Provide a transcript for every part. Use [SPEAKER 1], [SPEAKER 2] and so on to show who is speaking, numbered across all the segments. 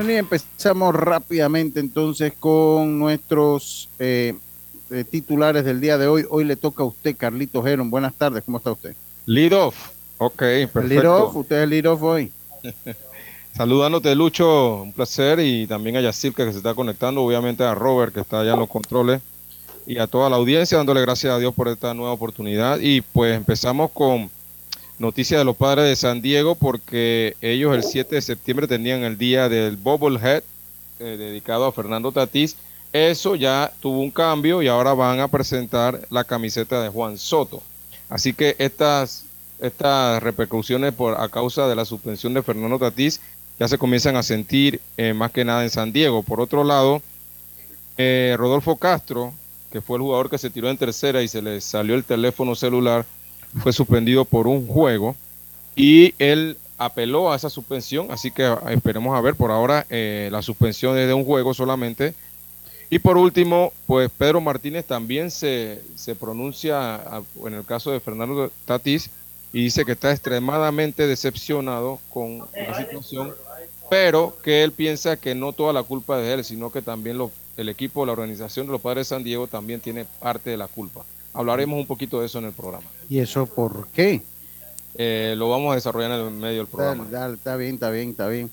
[SPEAKER 1] Bueno, y empezamos rápidamente entonces con nuestros eh, eh, titulares del día de hoy. Hoy le toca a usted, Carlito Geron. Buenas tardes, ¿cómo está usted?
[SPEAKER 2] Lead off. Ok, perfecto.
[SPEAKER 1] Lead off, usted es lead off hoy.
[SPEAKER 2] Saludándote, Lucho, un placer, y también a Yacirca que se está conectando, obviamente a Robert que está allá en los controles, y a toda la audiencia, dándole gracias a Dios por esta nueva oportunidad. Y pues empezamos con noticias de los padres de San Diego, porque ellos el 7 de septiembre tenían el día del Bobblehead, eh, dedicado a Fernando Tatís. Eso ya tuvo un cambio y ahora van a presentar la camiseta de Juan Soto. Así que estas, estas repercusiones por, a causa de la suspensión de Fernando Tatís ya se comienzan a sentir eh, más que nada en San Diego. Por otro lado, eh, Rodolfo Castro, que fue el jugador que se tiró en tercera y se le salió el teléfono celular, fue suspendido por un juego y él apeló a esa suspensión, así que esperemos a ver, por ahora eh, la suspensión es de un juego solamente. Y por último, pues Pedro Martínez también se, se pronuncia en el caso de Fernando Tatís y dice que está extremadamente decepcionado con la situación pero que él piensa que no toda la culpa es de él, sino que también el equipo, la organización de los Padres de San Diego también tiene parte de la culpa. Hablaremos un poquito de eso en el programa.
[SPEAKER 1] ¿Y eso por qué?
[SPEAKER 2] Eh, lo vamos a desarrollar en el medio del programa.
[SPEAKER 1] está bien, está bien, está bien.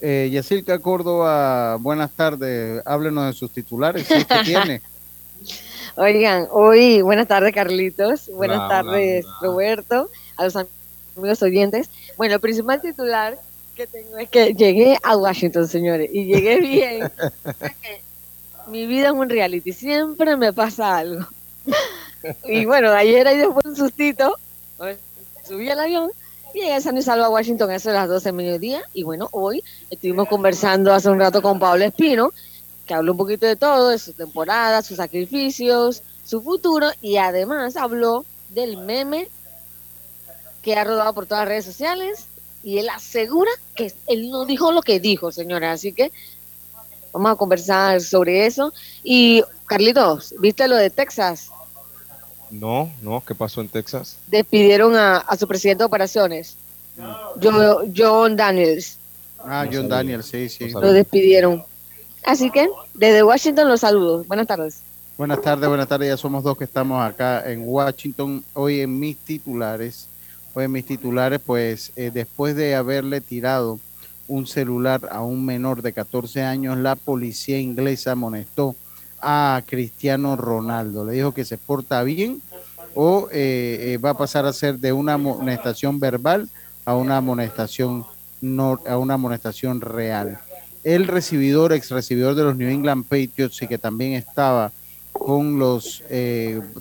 [SPEAKER 1] Eh, Yacirca Córdoba, buenas tardes. Háblenos de sus titulares, si tiene.
[SPEAKER 3] Oigan, hoy, buenas tardes, Carlitos. Buenas tardes, Roberto, a los amigos oyentes. Bueno, el principal titular que tengo es que llegué a Washington, señores, y llegué bien. Mi vida es un reality, siempre me pasa algo. Y bueno, ayer ahí después un sustito, subí al avión y llegué a San y Salvo a Washington a eso de las 12 de mediodía. Y bueno, hoy estuvimos conversando hace un rato con Pablo Espino, que habló un poquito de todo, de su temporada, sus sacrificios, su futuro y además habló del meme que ha rodado por todas las redes sociales y él asegura que él no dijo lo que dijo, señora. Así que vamos a conversar sobre eso. Y Carlitos, ¿viste lo de Texas?
[SPEAKER 2] No, no, ¿qué pasó en Texas?
[SPEAKER 3] Despidieron a, su presidente de operaciones, John, John Daniels.
[SPEAKER 1] Ah, John Daniels, sí, sí.
[SPEAKER 3] Lo despidieron. Así que desde Washington los saludo. Buenas tardes.
[SPEAKER 1] Buenas tardes, buenas tardes. Ya somos dos que estamos acá en Washington. Hoy en mis titulares pues mis titulares, pues eh, después de haberle tirado un celular a un menor de 14 años, la policía inglesa amonestó a Cristiano Ronaldo. Le dijo que se porta bien o eh, eh, va a pasar a ser de una amonestación verbal a una amonestación no, a una amonestación real. El recibidor, ex recibidor de los New England Patriots y que también estaba con los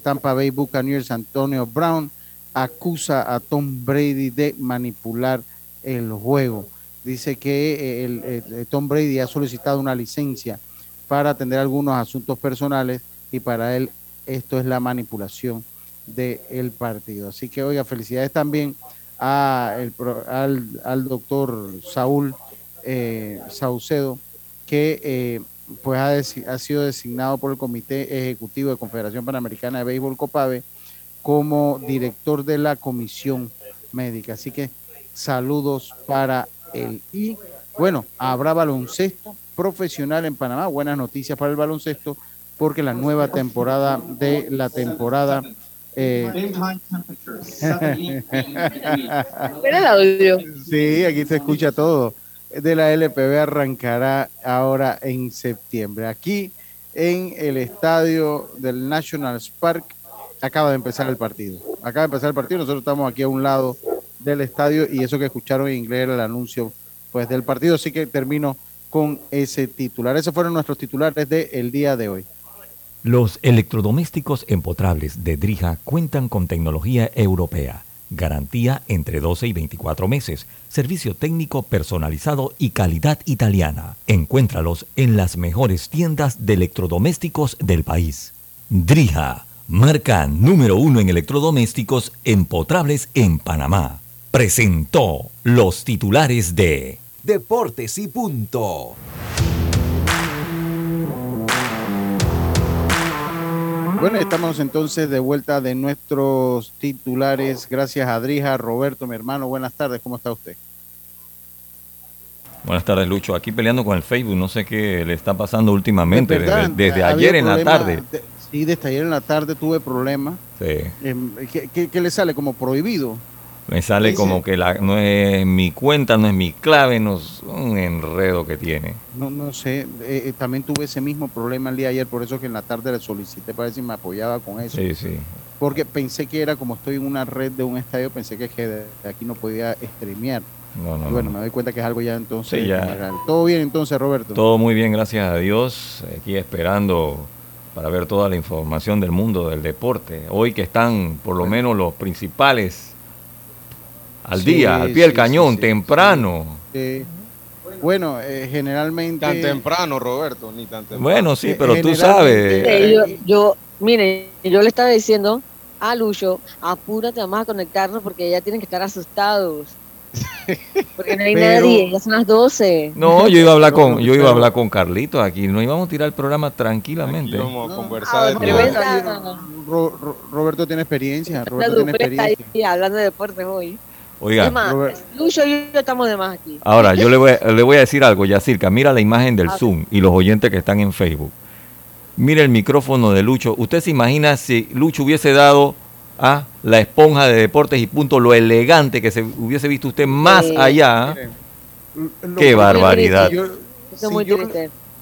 [SPEAKER 1] Tampa Bay Buccaneers, Antonio Brown, acusa a Tom Brady de manipular el juego. Dice que eh, el, Tom Brady ha solicitado una licencia para atender algunos asuntos personales y para él esto es la manipulación del partido. Así que, oiga, felicidades también a al, doctor Saúl eh, Saucedo, que eh, pues ha, ha, sido designado por el Comité Ejecutivo de Confederación Panamericana de Béisbol COPAVE como director de la comisión médica. Así que saludos para él. Y bueno, habrá baloncesto profesional en Panamá. Buenas noticias para el baloncesto porque la nueva temporada de la temporada... Eh... Sí, aquí se escucha todo. De la LPB arrancará ahora en septiembre. Aquí en el estadio del National Park acaba de empezar el partido. Acaba de empezar el partido, nosotros estamos aquí a un lado del estadio y eso que escucharon en inglés era el anuncio pues del partido, así que termino con ese titular. Esos fueron nuestros titulares del día de hoy.
[SPEAKER 4] Los electrodomésticos empotrables de Drija cuentan con tecnología europea, garantía entre 12 y 24 meses, servicio técnico personalizado y calidad italiana. Encuéntralos en las mejores tiendas de electrodomésticos del país. Drija marca número uno en electrodomésticos empotrables en Panamá. Presentó los titulares de Deportes y Punto.
[SPEAKER 1] Bueno, estamos entonces de vuelta de nuestros titulares. Gracias, Adrija, Roberto, mi hermano. Buenas tardes, ¿cómo está usted?
[SPEAKER 4] Buenas tardes, Lucho. Aquí peleando con el Facebook, no sé qué le está pasando últimamente, desde, ayer en la tarde.
[SPEAKER 1] sí, desde ayer en la tarde tuve problemas. Sí. Em, ¿Qué, le sale? ¿Como prohibido?
[SPEAKER 4] Me sale como que la, no es mi cuenta, no es mi clave, no es un enredo que tiene.
[SPEAKER 1] No, no sé, eh, eh, también tuve ese mismo problema el día de ayer, por eso que en la tarde le solicité para ver si me apoyaba con eso.
[SPEAKER 4] Sí, sí.
[SPEAKER 1] Porque pensé que era como estoy en una red de un estadio, pensé que, de aquí no podía streamear. No, no, bueno, me doy cuenta que es algo ya entonces. ya. Todo bien entonces, Roberto.
[SPEAKER 4] Todo muy bien, gracias a Dios. Aquí esperando para ver toda la información del mundo del deporte. Hoy que están por lo menos los principales al día, al pie del cañón, temprano.
[SPEAKER 1] Bueno, eh, generalmente...
[SPEAKER 2] Tan temprano, Roberto, ni tan temprano.
[SPEAKER 4] Bueno, sí, pero tú sabes.
[SPEAKER 3] yo, yo, mire, yo le estaba diciendo a Lucho, apúrate, vamos a conectarnos porque ya tienen que estar asustados. Porque no hay nadie, ya son las 12.
[SPEAKER 4] No, yo iba a hablar con, yo iba a hablar con Carlito aquí, no íbamos a tirar el programa tranquilamente.
[SPEAKER 2] Vamos a conversar
[SPEAKER 1] ah, Roberto tiene experiencia, Roberto tiene experiencia.
[SPEAKER 3] hablando de deportes hoy.
[SPEAKER 4] Oiga,
[SPEAKER 3] Lucho y yo estamos de más aquí.
[SPEAKER 4] Ahora, yo le voy, a, le voy a decir algo, Yacirca. Mira la imagen del Zoom y los oyentes que están en Facebook. Mira el micrófono de Lucho. ¿Usted se imagina si Lucho hubiese dado a la esponja de deportes y punto, lo elegante que se hubiese visto usted más allá? Qué barbaridad.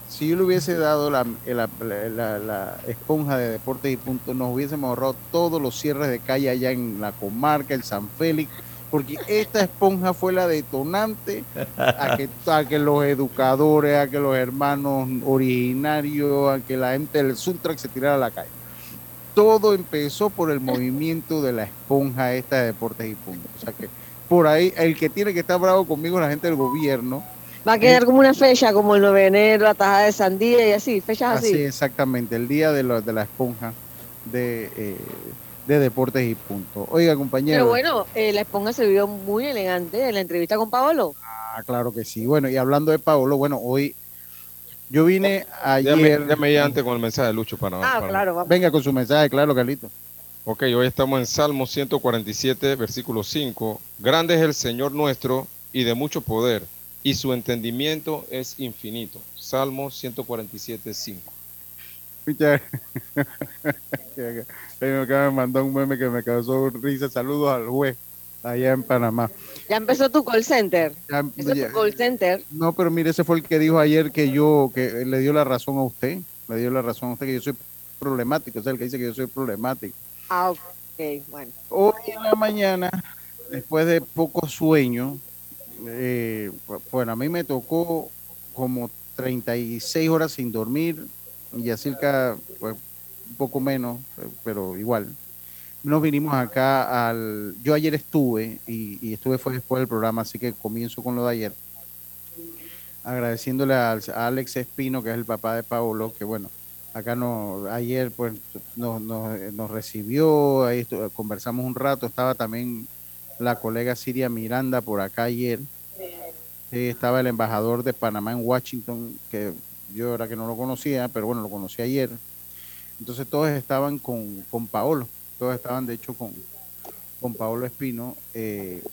[SPEAKER 1] si, yo, le hubiese dado la, la, esponja de deportes y punto, nos hubiésemos ahorrado todos los cierres de calle allá en la comarca, el San Félix porque esta esponja fue la detonante a que, a que los educadores, a que los hermanos originarios, a que la gente del Suntrack se tirara a la calle. Todo empezó por el movimiento de la esponja esta de deportes y puntos. O sea que por ahí el que tiene que estar bravo conmigo es la gente del gobierno.
[SPEAKER 3] Va a quedar como una fecha, como el 9 de enero, la tajada de sandía y así, fechas así. Así,
[SPEAKER 1] exactamente, el día de, de la esponja de... Eh, de deportes y punto. Oiga, compañero.
[SPEAKER 3] Pero bueno, eh, la esponja se vio muy elegante en la entrevista con Paolo.
[SPEAKER 1] Ah, claro que sí. Bueno, y hablando de Paolo, bueno, hoy yo vine ayer.
[SPEAKER 2] Déjame ir antes con el mensaje de Lucho para.
[SPEAKER 3] Ah, claro.
[SPEAKER 1] Venga con su mensaje, claro, Carlito.
[SPEAKER 2] Ok, hoy estamos en Salmo 147, versículo 5. Grande es el Señor nuestro y de mucho poder, y su entendimiento es infinito. Salmo 147, 5.
[SPEAKER 1] me mandó un meme que me causó risa. Saludos al juez allá en Panamá.
[SPEAKER 3] Ya empezó tu call center. tu call center.
[SPEAKER 1] No, pero mire, ese fue el que dijo ayer que yo, que le dio la razón a usted. Le dio la razón a usted que yo soy problemático. Es el que dice que yo soy problemático.
[SPEAKER 3] Ah, ok, bueno.
[SPEAKER 1] Hoy en la mañana, después de poco sueño, eh, bueno, a mí me tocó como 36 horas sin dormir, y cerca, pues, un poco menos, pero igual. Nos vinimos acá al... Yo ayer estuve y, estuve fue después del programa, así que comienzo con lo de ayer. Agradeciéndole a, Alex Espino, que es el papá de Paolo, que bueno, acá no, ayer pues nos, nos, recibió, ahí conversamos un rato, estaba también la colega Siria Miranda por acá ayer. estaba el embajador de Panamá en Washington, que yo era que no lo conocía, pero bueno, lo conocí ayer. Entonces todos estaban con, con Paolo, todos estaban de hecho con, con Paolo Espino eh,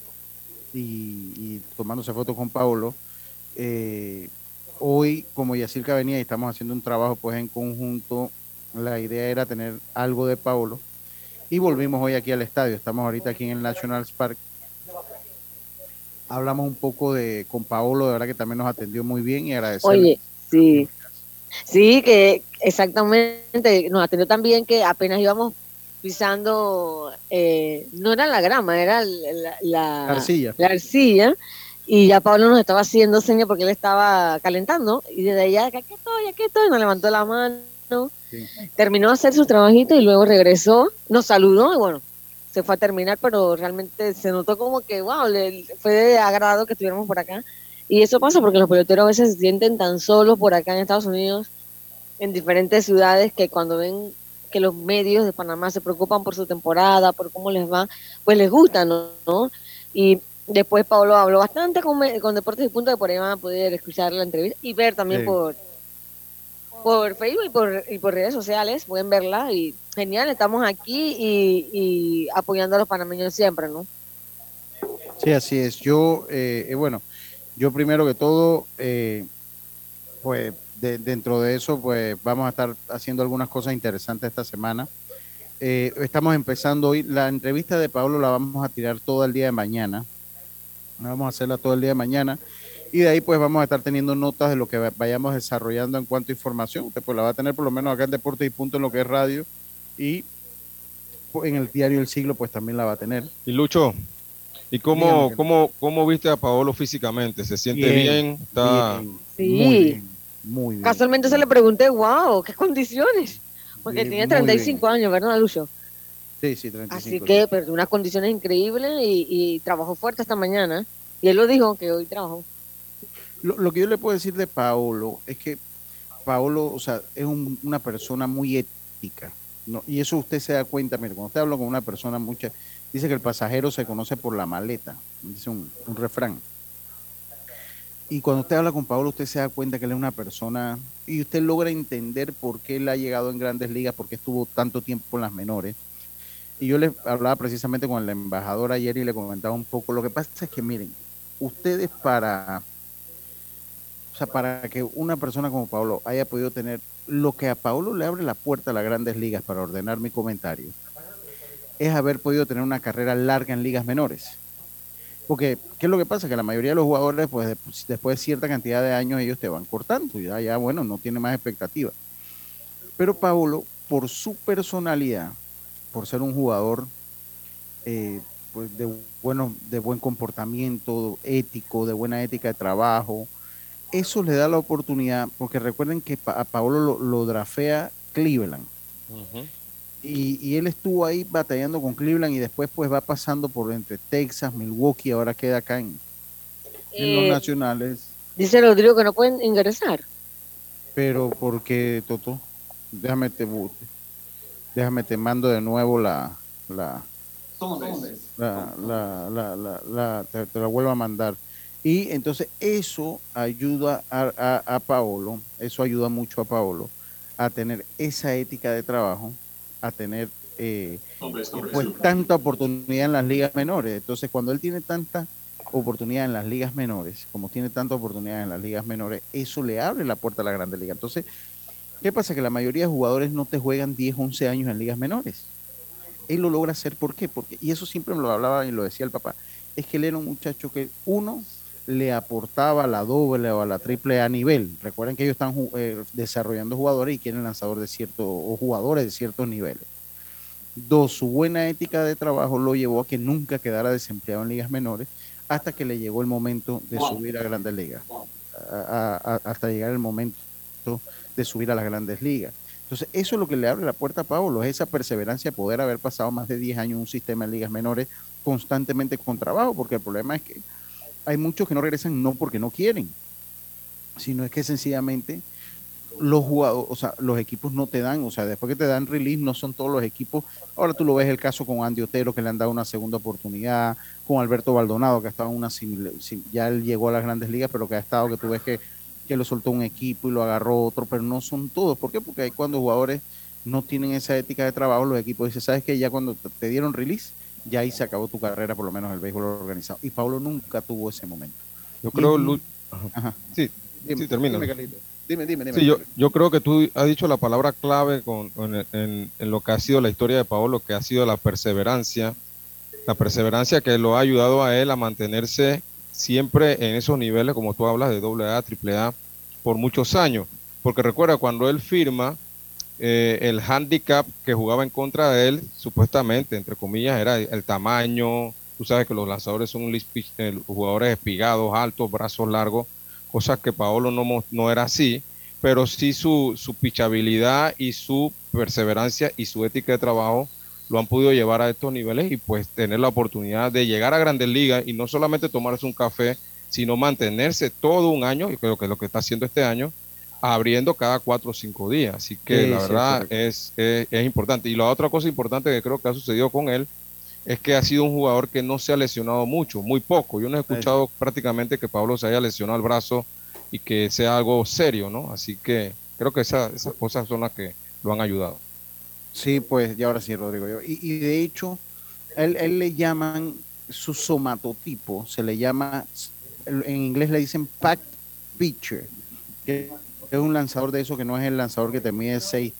[SPEAKER 1] y, tomándose fotos con Paolo. Eh, hoy, como Yacirca venía y estamos haciendo un trabajo pues en conjunto, la idea era tener algo de Paolo y volvimos hoy aquí al estadio. Estamos ahorita aquí en el National Park. Hablamos un poco de con Paolo, de verdad que también nos atendió muy bien y agradecerle.
[SPEAKER 3] Sí, sí, que exactamente, nos atendió también que apenas íbamos pisando, eh, no era la grama, era la,
[SPEAKER 1] arcilla.
[SPEAKER 3] la arcilla, y ya Pablo nos estaba haciendo señas porque él estaba calentando, y desde allá, aquí estoy, aquí estoy, nos levantó la mano, terminó de hacer su trabajito y luego regresó, nos saludó y bueno, se fue a terminar, pero realmente se notó como que, wow, le, fue de agrado que estuviéramos por acá. Y eso pasa porque los peloteros a veces se sienten tan solos por acá en Estados Unidos, en diferentes ciudades, que cuando ven que los medios de Panamá se preocupan por su temporada, por cómo les va, pues les gusta, ¿no? Y después Pablo habló bastante con, con Deportes y Punto, de por ahí van a poder escuchar la entrevista y ver también por por Facebook y por, y por redes sociales, pueden verla y genial, estamos aquí y, y apoyando a los panameños siempre, ¿no?
[SPEAKER 1] Sí, así es. Yo, eh, eh bueno, yo primero que todo, eh, pues dentro de eso, pues vamos a estar haciendo algunas cosas interesantes esta semana. Eh, estamos empezando hoy, la entrevista de Pablo la vamos a tirar todo el día de mañana. Vamos a hacerla todo el día de mañana. Y de ahí pues vamos a estar teniendo notas de lo que vayamos desarrollando en cuanto a información. Usted pues la va a tener por lo menos acá en Deportes y Punto en lo que es radio. Y en el diario El Siglo pues también la va a tener.
[SPEAKER 2] Y Lucho, ¿y cómo, cómo, cómo viste a Paolo físicamente? ¿Se siente bien? ¿Está...
[SPEAKER 3] Sí. Muy bien, muy bien. Casualmente se le pregunté, wow, ¿qué condiciones? Porque tiene 35 años, ¿verdad, Lucho?
[SPEAKER 1] Sí, sí, 35.
[SPEAKER 3] Así que, pero unas condiciones increíbles y, y trabajó fuerte esta mañana. Y él lo dijo que hoy trabajó.
[SPEAKER 1] Lo, que yo le puedo decir de Paolo es que Paolo, o sea, es una persona muy ética. Y eso usted se da cuenta, mire, cuando usted habla con una persona, mucha, dice que el pasajero se conoce por la maleta, dice un, refrán. Y cuando usted habla con Paolo, usted se da cuenta que él es una persona y usted logra entender por qué él ha llegado en grandes ligas, por qué estuvo tanto tiempo en las menores. Y yo le hablaba precisamente con el embajador ayer y le comentaba un poco. Lo que pasa es que, miren, ustedes para o sea, para que una persona como Pablo haya podido tener lo que a Pablo le abre la puerta a las grandes ligas para ordenar mi comentario, es haber podido tener una carrera larga en ligas menores. Porque, ¿qué es lo que pasa? Que la mayoría de los jugadores, pues después de cierta cantidad de años, ellos te van cortando. Ya, ya bueno, no tiene más expectativa. Pero Pablo, por su personalidad, por ser un jugador eh, pues de, bueno, de buen comportamiento, ético, de buena ética de trabajo, eso le da la oportunidad, porque recuerden que a Paolo lo, drafea Cleveland. y, él estuvo ahí batallando con Cleveland y después pues va pasando por entre Texas, Milwaukee, ahora queda acá en, los eh, nacionales.
[SPEAKER 3] Dice Rodrigo que no pueden ingresar.
[SPEAKER 1] Pero porque, Toto, déjame te, déjame te mando de nuevo la... la la, la, la, la, te la vuelvo a mandar. Y entonces eso ayuda a, Paolo, eso ayuda mucho a Paolo a tener esa ética de trabajo, a tener eh, pues tanta oportunidad en las ligas menores. Entonces cuando él tiene tanta oportunidad en las ligas menores, como tiene tanta oportunidad en las ligas menores, eso le abre la puerta a la grande liga. Entonces, ¿qué pasa? Que la mayoría de jugadores no te juegan 10, 11 años en ligas menores. Él lo logra hacer, ¿por qué? Porque, y eso siempre me lo hablaba y lo decía el papá, es que él era un muchacho que, uno, le aportaba la doble o a la triple A nivel. Recuerden que ellos están eh, desarrollando jugadores y quieren lanzadores de ciertos o jugadores de ciertos niveles. Dos, su buena ética de trabajo lo llevó a que nunca quedara desempleado en ligas menores hasta que le llegó el momento de subir a grandes ligas, hasta llegar el momento de subir a las grandes ligas. Entonces, eso es lo que le abre la puerta a Pablo, es esa perseverancia de poder haber pasado más de 10 años en un sistema de ligas menores constantemente con trabajo, porque el problema es que hay muchos que no regresan no porque no quieren, sino es que sencillamente los jugadores, o sea, los equipos no te dan, o sea, después que te dan release, no son todos los equipos. Ahora tú lo ves el caso con Andy Otero, que le han dado una segunda oportunidad, con Alberto Baldonado, que ha estado una ya él llegó a las grandes ligas, pero que ha estado, que tú ves que, que lo soltó un equipo y lo agarró otro, pero no son todos. ¿Por qué? Porque hay cuando jugadores no tienen esa ética de trabajo, los equipos dicen, ¿sabes que Ya cuando te dieron release, ya ahí se acabó tu carrera, por lo menos el béisbol organizado. Y Pablo nunca tuvo ese momento.
[SPEAKER 2] Yo creo, Sí, sí, termina. Dime, dime, dime. Sí, yo, yo, creo que tú has dicho la palabra clave con, en, lo que ha sido la historia de Pablo, que ha sido la perseverancia. La perseverancia que lo ha ayudado a él a mantenerse siempre en esos niveles, como tú hablas, de AA, AAA, por muchos años. Porque recuerda, cuando él firma, eh, el handicap que jugaba en contra de él, supuestamente, entre comillas, era el tamaño. Tú sabes que los lanzadores son eh, jugadores espigados, altos, brazos largos, cosas que Paolo no, no era así, pero sí su, su pichabilidad y su perseverancia y su ética de trabajo lo han podido llevar a estos niveles y pues tener la oportunidad de llegar a grandes ligas y no solamente tomarse un café, sino mantenerse todo un año, y creo que es lo que está haciendo este año, abriendo cada cuatro o cinco días. Así que la verdad es, es, importante. Y la otra cosa importante que creo que ha sucedido con él es que ha sido un jugador que no se ha lesionado mucho, muy poco. Yo no he escuchado prácticamente que Pablo se haya lesionado el brazo y que sea algo serio, ¿no? Así que creo que esa, esas cosas son las que lo han ayudado.
[SPEAKER 1] Sí, pues, y ahora sí, Rodrigo. Y, y de hecho, él, él le llaman su somatotipo, se le llama en inglés le dicen pack pitcher, que es un lanzador de eso que no es el lanzador que te mide 6'3,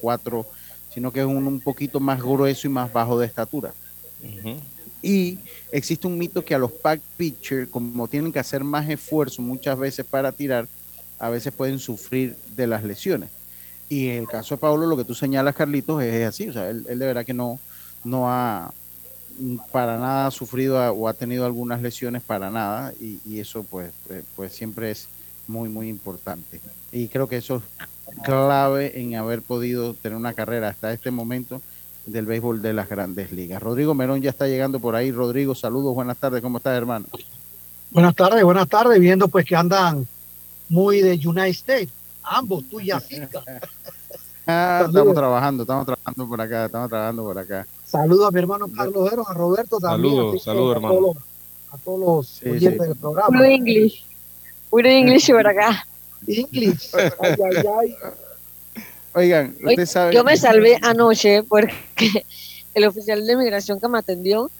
[SPEAKER 1] 6'4, sino que es un, un poquito más grueso y más bajo de estatura. Y existe un mito que a los pack pitcher, como tienen que hacer más esfuerzo muchas veces para tirar, a veces pueden sufrir de las lesiones. Y en el caso de Pablo, lo que tú señalas, Carlitos, es así. O sea, él, de verdad que no, no ha para nada sufrido o ha tenido algunas lesiones para nada. Y, eso pues, pues, pues siempre es muy, muy importante. Y creo que eso es clave en haber podido tener una carrera hasta este momento del béisbol de las grandes ligas. Rodrigo Merón ya está llegando por ahí. Rodrigo, saludos, buenas tardes, ¿cómo estás, hermano?
[SPEAKER 5] Buenas tardes, buenas tardes, viendo pues que andan muy de United States, ambos, tú y
[SPEAKER 1] ah, estamos trabajando, estamos trabajando por acá, estamos trabajando por acá.
[SPEAKER 5] Saludos a mi hermano Carlos Heros, a Roberto también.
[SPEAKER 2] Saludos, saludos, hermano.
[SPEAKER 5] A todos los, oyentes del programa.
[SPEAKER 3] Puro English, puro English por acá.
[SPEAKER 5] English. Ay, ay, ay.
[SPEAKER 1] Oigan.
[SPEAKER 3] Yo me salvé anoche porque el oficial de migración que me atendió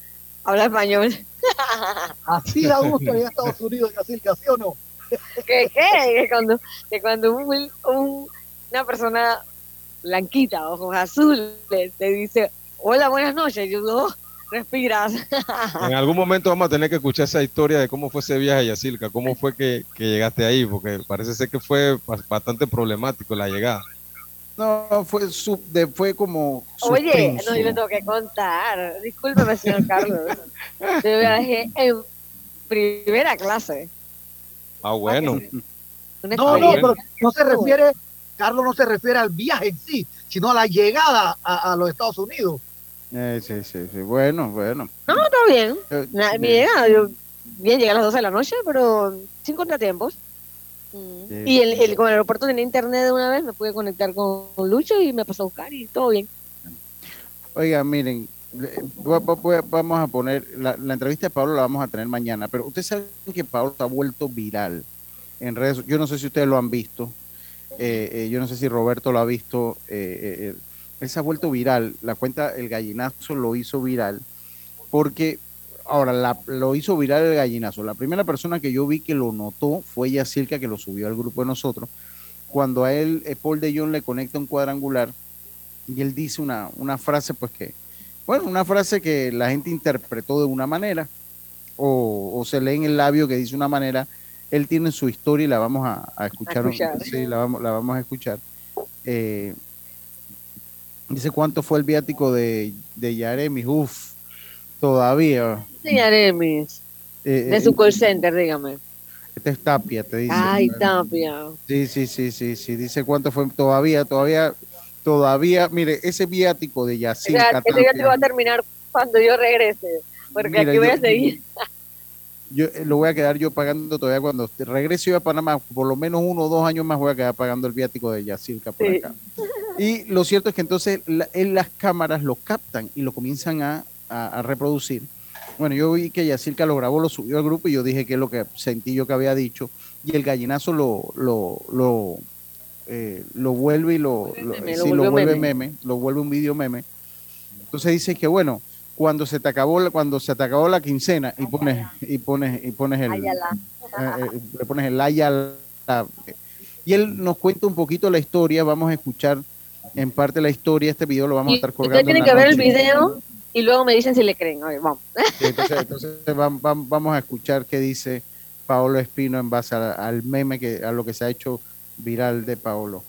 [SPEAKER 3] habla español.
[SPEAKER 5] Así la gusto en Estados Unidos, ¿así o no?
[SPEAKER 3] ¿Qué? qué? Que cuando, que cuando una persona blanquita, ojos azules, te dice, hola, buenas noches, yo digo, oh, respiras.
[SPEAKER 2] En algún momento vamos a tener que escuchar esa historia de cómo fue ese viaje a Yacilca, cómo fue que, que llegaste ahí, porque parece ser que fue bastante problemático la llegada.
[SPEAKER 1] No, fue, fue como.
[SPEAKER 3] Oye, no, yo le tengo que contar. Discúlpeme, señor Carlos. Yo viajé en primera clase.
[SPEAKER 2] Ah, bueno.
[SPEAKER 5] No, no, pero no se refiere, Carlos no se refiere al viaje en sí, sino a la llegada a, los Estados Unidos.
[SPEAKER 1] Eh, sí, sí, sí. Bueno, bueno.
[SPEAKER 3] No, está bien. Eh, mi llegada, yo bien, llegué a las 12 de la noche, pero sin contratiempos. Y el, el, con el aeropuerto tenía internet de una vez, me pude conectar con, Lucho y me pasó a buscar y todo bien.
[SPEAKER 1] Oiga, miren, vamos a poner, la, entrevista de Pablo la vamos a tener mañana, pero ustedes saben que Pablo ha vuelto viral en redes, yo no sé si ustedes lo han visto, eh, eh, yo no sé si Roberto lo ha visto, eh, él se ha vuelto viral, la cuenta El Gallinazo lo hizo viral, porque Ahora, lo hizo viral el gallinazo. La primera persona que yo vi que lo notó fue Yacirca, que lo subió al grupo de nosotros. Cuando a él, eh, Paul de Jong le conecta un cuadrangular y él dice una, una frase, pues que, bueno, una frase que la gente interpretó de una manera o, se lee en el labio que dice una manera. Él tiene su historia y la vamos a, escuchar. Sí, la vamos, la vamos a escuchar. Eh, dice cuánto fue el viático de, de Yaremi. Uf, todavía.
[SPEAKER 3] Eh, de su eh, call center, dígame.
[SPEAKER 1] Este es Tapia, te dice.
[SPEAKER 3] Ay, Tapia.
[SPEAKER 1] Sí, sí, sí, sí, sí. Dice cuánto fue todavía, todavía, todavía. Mire, ese viático de Yacirca.
[SPEAKER 3] ese viático va a terminar cuando yo regrese, porque aquí voy a seguir.
[SPEAKER 1] Yo eh, lo voy a quedar yo pagando todavía cuando regrese yo a Panamá, por lo menos uno o dos años más voy a quedar pagando el viático de Yacirca por acá. Y lo cierto es que entonces en las cámaras lo captan y lo comienzan a, a reproducir bueno, yo vi que Yacirca lo grabó, lo subió al grupo y yo dije que es lo que sentí yo que había dicho. Y el gallinazo lo, lo, lo, eh, lo vuelve y lo, lo, vuelve meme. lo vuelve un video meme. Entonces dice que bueno, cuando se te acabó cuando se te acabó la quincena y pones y pones y pones el eh, eh, le pones el ayala y él nos cuenta un poquito la historia, vamos a escuchar en parte la historia, este video lo vamos a estar colgando.
[SPEAKER 3] Usted tiene que ver el video y luego me dicen si le creen. A ver, vamos.
[SPEAKER 1] entonces, vamos a escuchar qué dice Paolo Espino en base al meme, que, a lo que se ha hecho viral de Paolo.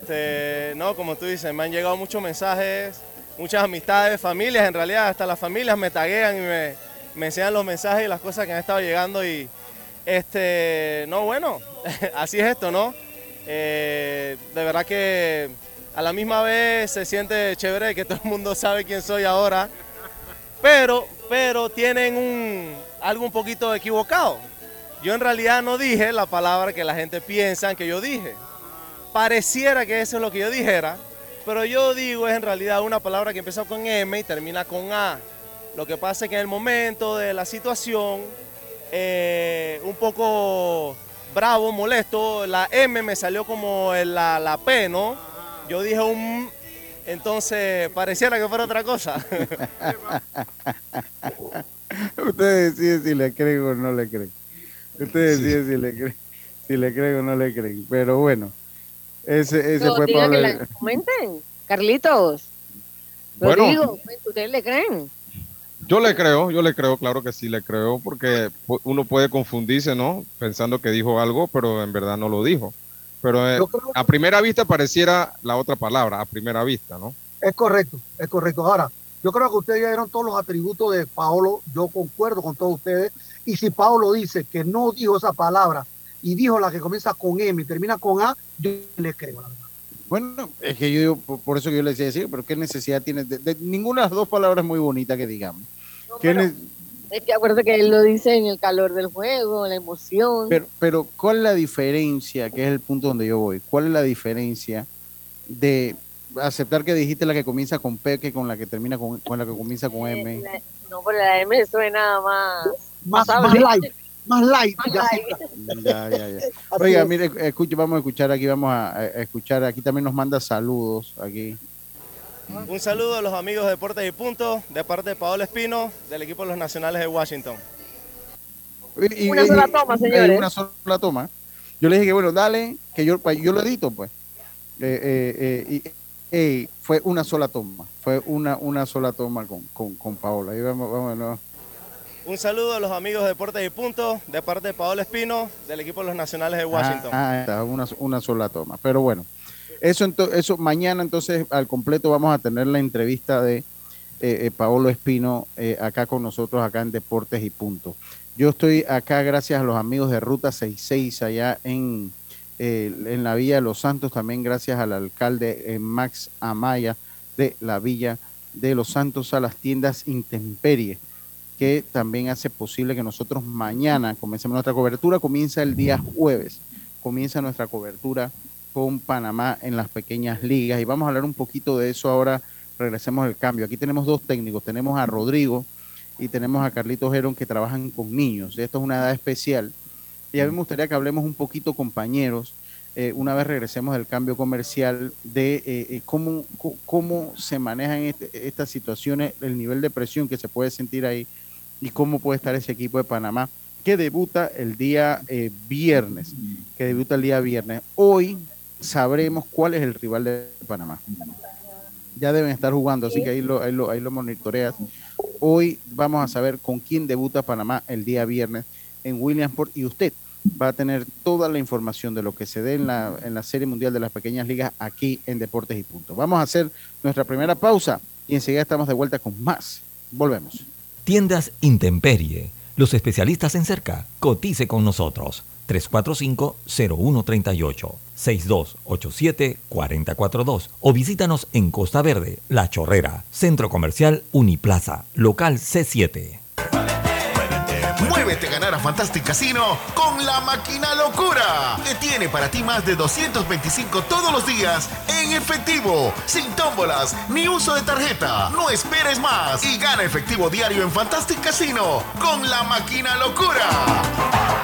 [SPEAKER 6] Este, no, como tú dices, me han llegado muchos mensajes, muchas amistades, familias, en realidad hasta las familias me taguean y me, me enseñan los mensajes y las cosas que han estado llegando y, este, no, bueno, así es esto, ¿no? Eh, de verdad que a la misma vez se siente chévere que todo el mundo sabe quién soy ahora, pero, pero tienen un, algo un poquito equivocado. Yo en realidad no dije la palabra que la gente piensa que yo dije. Pareciera que eso es lo que yo dijera, pero yo digo es en realidad una palabra que empieza con M y termina con A. Lo que pasa es que en el momento de la situación, eh, un poco bravo, molesto, la M me salió como la, la P, ¿no? Yo dije un... Entonces pareciera que fuera otra cosa.
[SPEAKER 1] Ustedes deciden si le creen o no le creen. Ustedes deciden si le creen, si le creen o no le creen. Pero bueno, ese, ese fue
[SPEAKER 3] Pablo. comenten, Carlitos. bueno, ¿ustedes le creen?
[SPEAKER 2] Yo le creo, yo le creo, claro que sí le creo, porque uno puede confundirse, ¿no? Pensando que dijo algo, pero en verdad no lo dijo. Pero eh, a primera vista pareciera la otra palabra, a primera vista, ¿no?
[SPEAKER 5] Es correcto, es correcto. Ahora, yo creo que ustedes ya dieron todos los atributos de Paolo, yo concuerdo con todos ustedes, y si Paolo dice que no dijo esa palabra y dijo la que comienza con M y termina con A, yo le creo, la verdad.
[SPEAKER 1] Bueno, es que yo por eso yo le decía, decir, pero ¿qué necesidad tiene? De, ninguna de las dos palabras muy bonita que digamos.
[SPEAKER 3] Es que acuerdo que él lo dice en el calor del juego, la emoción.
[SPEAKER 1] Pero, pero, ¿cuál es la diferencia? Que es el punto donde yo voy. ¿Cuál es la diferencia de aceptar que dijiste la que comienza con P que con la que termina con, con la que comienza con M?
[SPEAKER 3] no, pero la M suena más...
[SPEAKER 5] Más, más light. Más light.
[SPEAKER 1] Ya, ya, ya. Oiga, mire, escuche, vamos a escuchar aquí, vamos a, escuchar, aquí también nos manda saludos, aquí.
[SPEAKER 6] Un saludo a los amigos de Deportes y Puntos, de parte de Paolo Espino, del equipo de los Nacionales de Washington.
[SPEAKER 3] una sola toma, señores.
[SPEAKER 1] Una sola toma. Yo le dije que bueno, dale, que yo, yo lo edito, pues. Eh, eh, eh, y, fue una sola toma, fue una, una sola toma con, con, con Paola. Ahí vamos, vamos,
[SPEAKER 6] Un saludo a los amigos de Deportes y Puntos, de parte de Paolo Espino, del equipo de los Nacionales de Washington.
[SPEAKER 1] Ah, está, una, una sola toma. Pero bueno, eso, eso mañana entonces al completo vamos a tener la entrevista de eh, Paolo Espino acá con nosotros, acá en Deportes y Puntos. Yo estoy acá gracias a los amigos de Ruta 66 allá en eh, en la Villa de Los Santos, también gracias al alcalde eh, Max Amaya de la Villa de Los Santos a las tiendas Intemperie, que también hace posible que nosotros mañana comencemos nuestra cobertura. Comienza el día jueves, comienza nuestra cobertura con Panamá en las pequeñas ligas y vamos a hablar un poquito de eso ahora. Regresemos al cambio. Aquí tenemos dos técnicos, tenemos a Rodrigo y tenemos a Carlitos Gerón que trabajan con niños. Esto es una edad especial y a mí me gustaría que hablemos un poquito, compañeros, eh, una vez regresemos del cambio comercial, de eh, eh, cómo, cómo se manejan este, estas situaciones, el nivel de presión que se puede sentir ahí y cómo puede estar ese equipo de Panamá que debuta el día viernes, que debuta el día viernes. Hoy sabremos cuál es el rival de Panamá. Ya deben estar jugando, así que ahí lo, ahí monitoreas. Hoy vamos a saber con quién debuta Panamá el día viernes en Williamsport y usted va a tener toda la información de lo que se dé en la, en la Serie Mundial de las Pequeñas Ligas aquí en Deportes y Punto. Vamos a hacer nuestra primera pausa y enseguida estamos de vuelta con más. Volvemos.
[SPEAKER 4] Tiendas Intemperie. Los especialistas en cerca. Cotice con nosotros. 345-0138, 6287-4042 o visítanos en Costa Verde, La Chorrera, Centro Comercial Uniplaza, local C7.
[SPEAKER 7] Muévete a ganar a Fantastic Casino con la máquina locura, que tiene para ti más de 225 todos los días en efectivo, sin tómbolas ni uso de tarjeta. No esperes más y gana efectivo diario en Fantastic Casino con la máquina locura.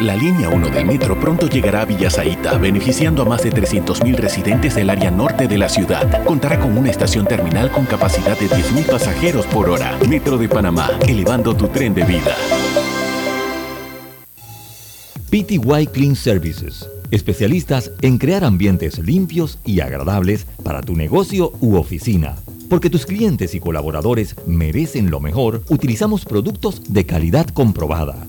[SPEAKER 8] La línea 1 del metro pronto llegará a Villasaita, beneficiando a más de 300.000 residentes del área norte de la ciudad. Contará con una estación terminal con capacidad de 10.000 pasajeros por hora. Metro de Panamá, elevando tu tren de vida.
[SPEAKER 4] PTY Clean Services, especialistas en crear ambientes limpios y agradables para tu negocio u oficina. Porque tus clientes y colaboradores merecen lo mejor, utilizamos productos de calidad comprobada.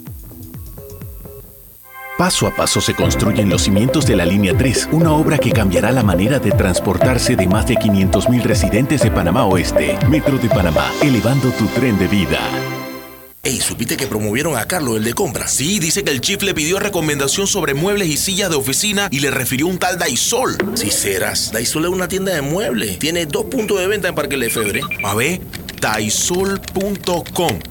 [SPEAKER 8] Paso a paso se construyen los cimientos de la Línea 3, una obra que cambiará la manera de transportarse de más de 500.000 residentes de Panamá Oeste. Metro de Panamá, elevando tu tren de vida.
[SPEAKER 9] Ey, ¿supiste que promovieron a Carlos, el de compra? Sí, dice que el chief le pidió recomendación sobre muebles y sillas de oficina y le refirió un tal Daisol. Si serás, Daisol es una tienda de muebles. Tiene dos puntos de venta en Parque Lefebvre. A ver, daisol.com.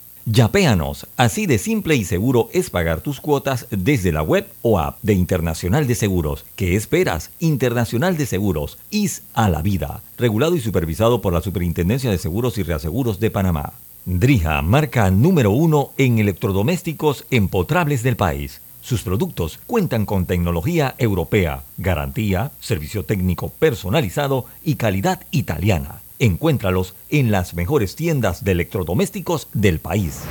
[SPEAKER 4] Yapéanos, así de simple y seguro es pagar tus cuotas desde la web o app de Internacional de Seguros. ¿Qué esperas? Internacional de Seguros, IS a la vida, regulado y supervisado por la Superintendencia de Seguros y Reaseguros de Panamá. Drija, marca número uno en electrodomésticos empotrables del país. Sus productos cuentan con tecnología europea, garantía, servicio técnico personalizado y calidad italiana. Encuéntralos en las mejores tiendas de electrodomésticos del país.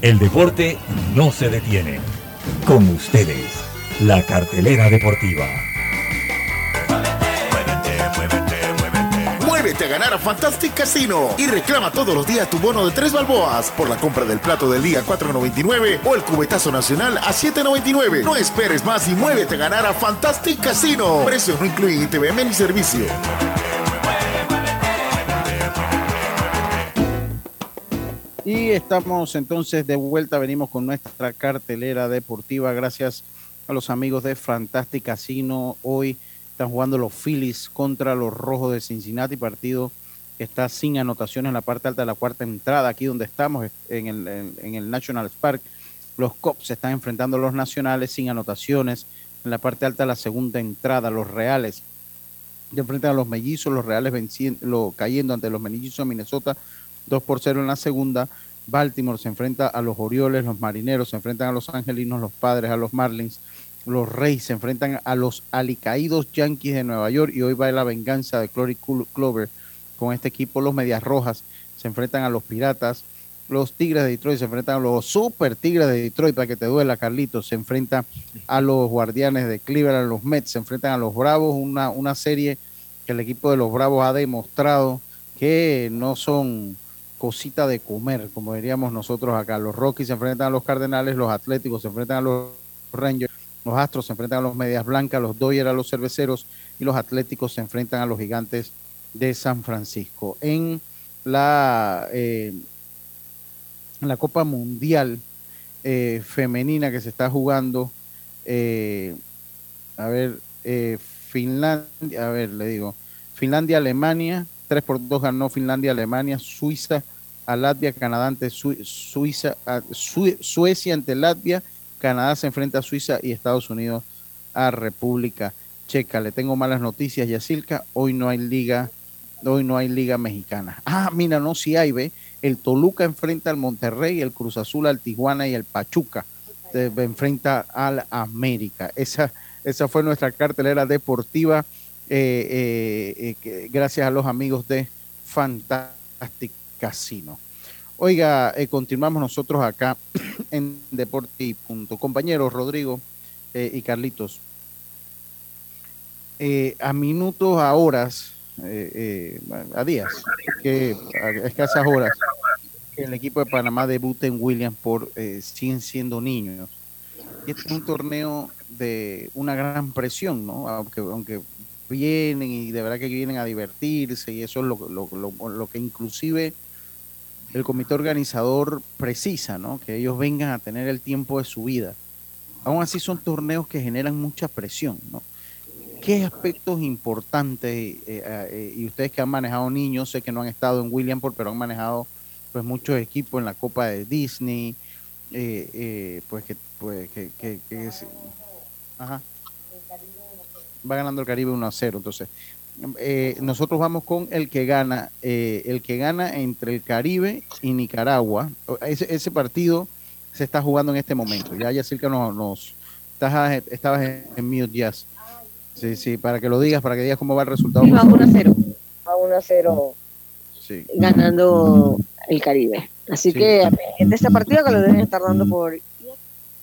[SPEAKER 4] El deporte no se detiene. Con ustedes, la cartelera deportiva.
[SPEAKER 7] A ganar a Fantastic Casino y reclama todos los días tu bono de tres balboas por la compra del plato del día 4.99 o el cubetazo nacional a 7.99. No esperes más y muévete a ganar a Fantastic Casino. Precios no incluyen ITVM ni servicio.
[SPEAKER 1] Y estamos entonces de vuelta, venimos con nuestra cartelera deportiva gracias a los amigos de Fantastic Casino. Hoy están jugando los Phillies contra los Rojos de Cincinnati, partido que está sin anotaciones en la parte alta de la cuarta entrada, aquí donde estamos, en el, en, el National Park. Los Cops se están enfrentando a los Nacionales sin anotaciones en la parte alta de la segunda entrada. Los Reales se enfrentan a los Mellizos, los Reales venciendo, cayendo ante los Mellizos de Minnesota 2 por 0 en la segunda. Baltimore se enfrenta a los Orioles, los Marineros se enfrentan a los Angelinos, los Padres a los Marlins, los Reyes se enfrentan a los alicaídos Yankees de Nueva York y hoy va la venganza de Clory Clover con este equipo. Los Medias Rojas se enfrentan a los Piratas, los Tigres de Detroit se enfrentan a los Super Tigres de Detroit para que te duela Carlitos, se enfrentan a los Guardianes de Cleveland, los Mets se enfrentan a los Bravos, una, una serie que el equipo de los Bravos ha demostrado que no son cosita de comer, como diríamos nosotros acá. Los Rockies se enfrentan a los Cardenales, los Atléticos se enfrentan a los Rangers, Los Astros se enfrentan a los Medias Blancas, los Dodgers a los Cerveceros y los Atléticos se enfrentan a los Gigantes de San Francisco. En la, eh, la Copa Mundial eh, Femenina que se está jugando, eh, a ver, Finlandia, a ver, le digo, Finlandia, Alemania, 3 por 2 ganó Finlandia, Alemania, Suiza a Latvia, Canadá ante Suiza, Suecia ante Latvia, Canadá se enfrenta a Suiza y Estados Unidos a República Checa. Le tengo malas noticias, Yacilca, hoy no hay liga, hoy no hay liga mexicana. Ah, mira, no, si hay, ve, el Toluca enfrenta al Monterrey, el Cruz Azul al Tijuana y el Pachuca enfrenta al América. Esa, esa fue nuestra cartelera deportiva. Eh, eh, eh, gracias a los amigos de Fantastic Casino. Oiga, continuamos nosotros acá en Deporti. Compañeros Rodrigo y Carlitos, a minutos, a horas, a días, que a escasas horas, que el equipo de Panamá debuta en Williams por siguen siendo niños. Y este es un torneo de una gran presión, ¿no? Aunque, aunque vienen y de verdad que vienen a divertirse y eso es lo, lo, lo, que inclusive el comité organizador precisa, ¿no? Que ellos vengan a tener el tiempo de su vida. Aún así son torneos que generan mucha presión, ¿no? ¿Qué aspectos importantes, eh, eh, y ustedes que han manejado niños, sé que no han estado en Williamsport, pero han manejado pues muchos equipos en la Copa de Disney, eh, pues que, pues que, que, que es, ajá, va ganando el Caribe 1 a 0. Entonces, eh, nosotros vamos con el que gana, eh, el que gana entre el Caribe y Nicaragua. Ese, ese partido se está jugando en este momento. Ya, ya cerca nos, nos estás, estabas en, en mute, Jazz. Sí, sí, para que lo digas, para que digas cómo va el resultado.
[SPEAKER 3] Va 1 a 0. Va 1 a 0. Sí. Ganando el Caribe. Así que en este partido que lo deben estar dando por.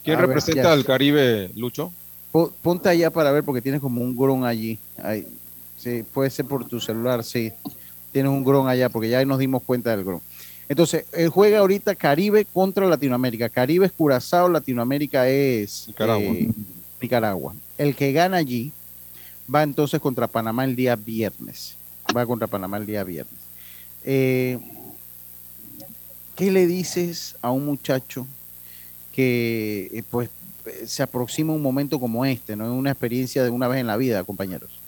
[SPEAKER 2] ¿Quién representa al Caribe, Lucho?
[SPEAKER 1] Ponte allá para ver porque tienes como un gron allí. Ahí. Sí, puede ser por tu celular, sí. Tienes un gron allá porque ya nos dimos cuenta del gron. Entonces, él juega ahorita Caribe contra Latinoamérica. Caribe es Curazao, Latinoamérica es
[SPEAKER 2] Nicaragua.
[SPEAKER 1] Eh, Nicaragua. El que gana allí va entonces contra Panamá el día viernes. Va contra Panamá el día viernes. Eh, ¿Qué le dices a un muchacho que eh, pues se aproxima un momento como este, ¿no? Es una experiencia de una vez en la vida, compañeros.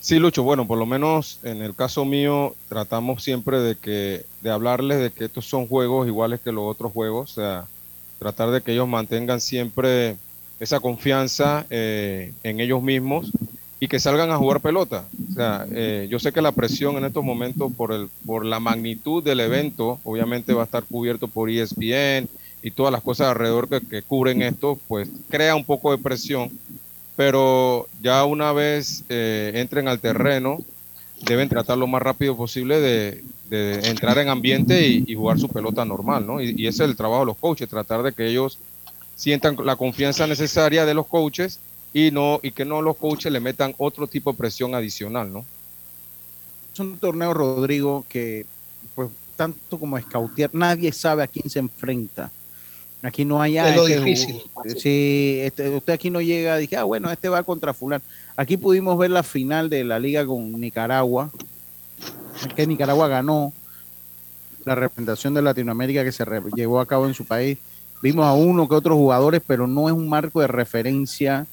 [SPEAKER 2] Sí, Lucho, bueno, por lo menos en el caso mío tratamos siempre de que de hablarles de que estos son juegos iguales que los otros juegos, o sea, tratar de que ellos mantengan siempre esa confianza eh, en ellos mismos y que salgan a jugar pelota. O sea, eh, yo sé que la presión en estos momentos por el por la magnitud del evento, obviamente va a estar cubierto por ESPN y todas las cosas alrededor que, cubren esto, pues crea un poco de presión, pero ya una vez eh, entren al terreno, deben tratar lo más rápido posible de, entrar en ambiente y, jugar su pelota normal, ¿no? Y, ese es el trabajo de los coaches, tratar de que ellos sientan la confianza necesaria de los coaches y no y que no los coaches le metan otro tipo de presión adicional, ¿no?
[SPEAKER 1] Es un torneo, Rodrigo, que pues tanto como escautear, nadie sabe a quién se enfrenta. Aquí no hay
[SPEAKER 5] Es lo difícil.
[SPEAKER 1] Sí, este, usted aquí no llega, dije, ah, bueno, este va contra fulano. Aquí pudimos ver la final de la liga con Nicaragua, que Nicaragua ganó la representación de Latinoamérica que se llevó a cabo en su país. Vimos a uno que otros jugadores, pero no es un marco de referencia,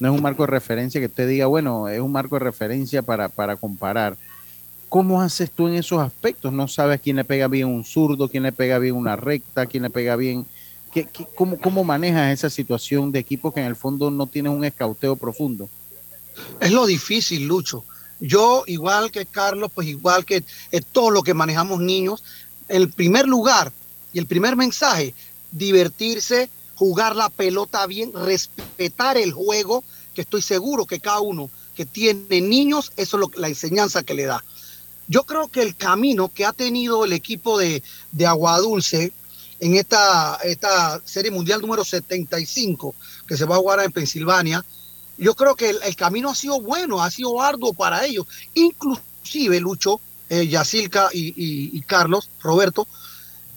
[SPEAKER 1] no es un marco de referencia que usted diga, bueno, es un marco de referencia para, para comparar. ¿Cómo haces tú en esos aspectos? No sabes quién le pega bien un zurdo, quién le pega bien una recta, quién le pega bien ¿Qué, cómo, ¿Cómo manejas esa situación de equipos que en el fondo no tienen un escauteo profundo?
[SPEAKER 5] Es lo difícil, Lucho. Yo, igual que Carlos, pues igual que todo lo que manejamos niños, el primer lugar y el primer mensaje, divertirse, jugar la pelota bien, respetar el juego, que estoy seguro que cada uno que tiene niños, eso es lo, la enseñanza que le da. Yo creo que el camino que ha tenido el equipo de, de Aguadulce, en esta, esta serie mundial número 75 que se va a jugar en Pensilvania. Yo creo que el, camino ha sido bueno, ha sido arduo para ellos. Inclusive, Lucho, eh, y, Carlos, Roberto,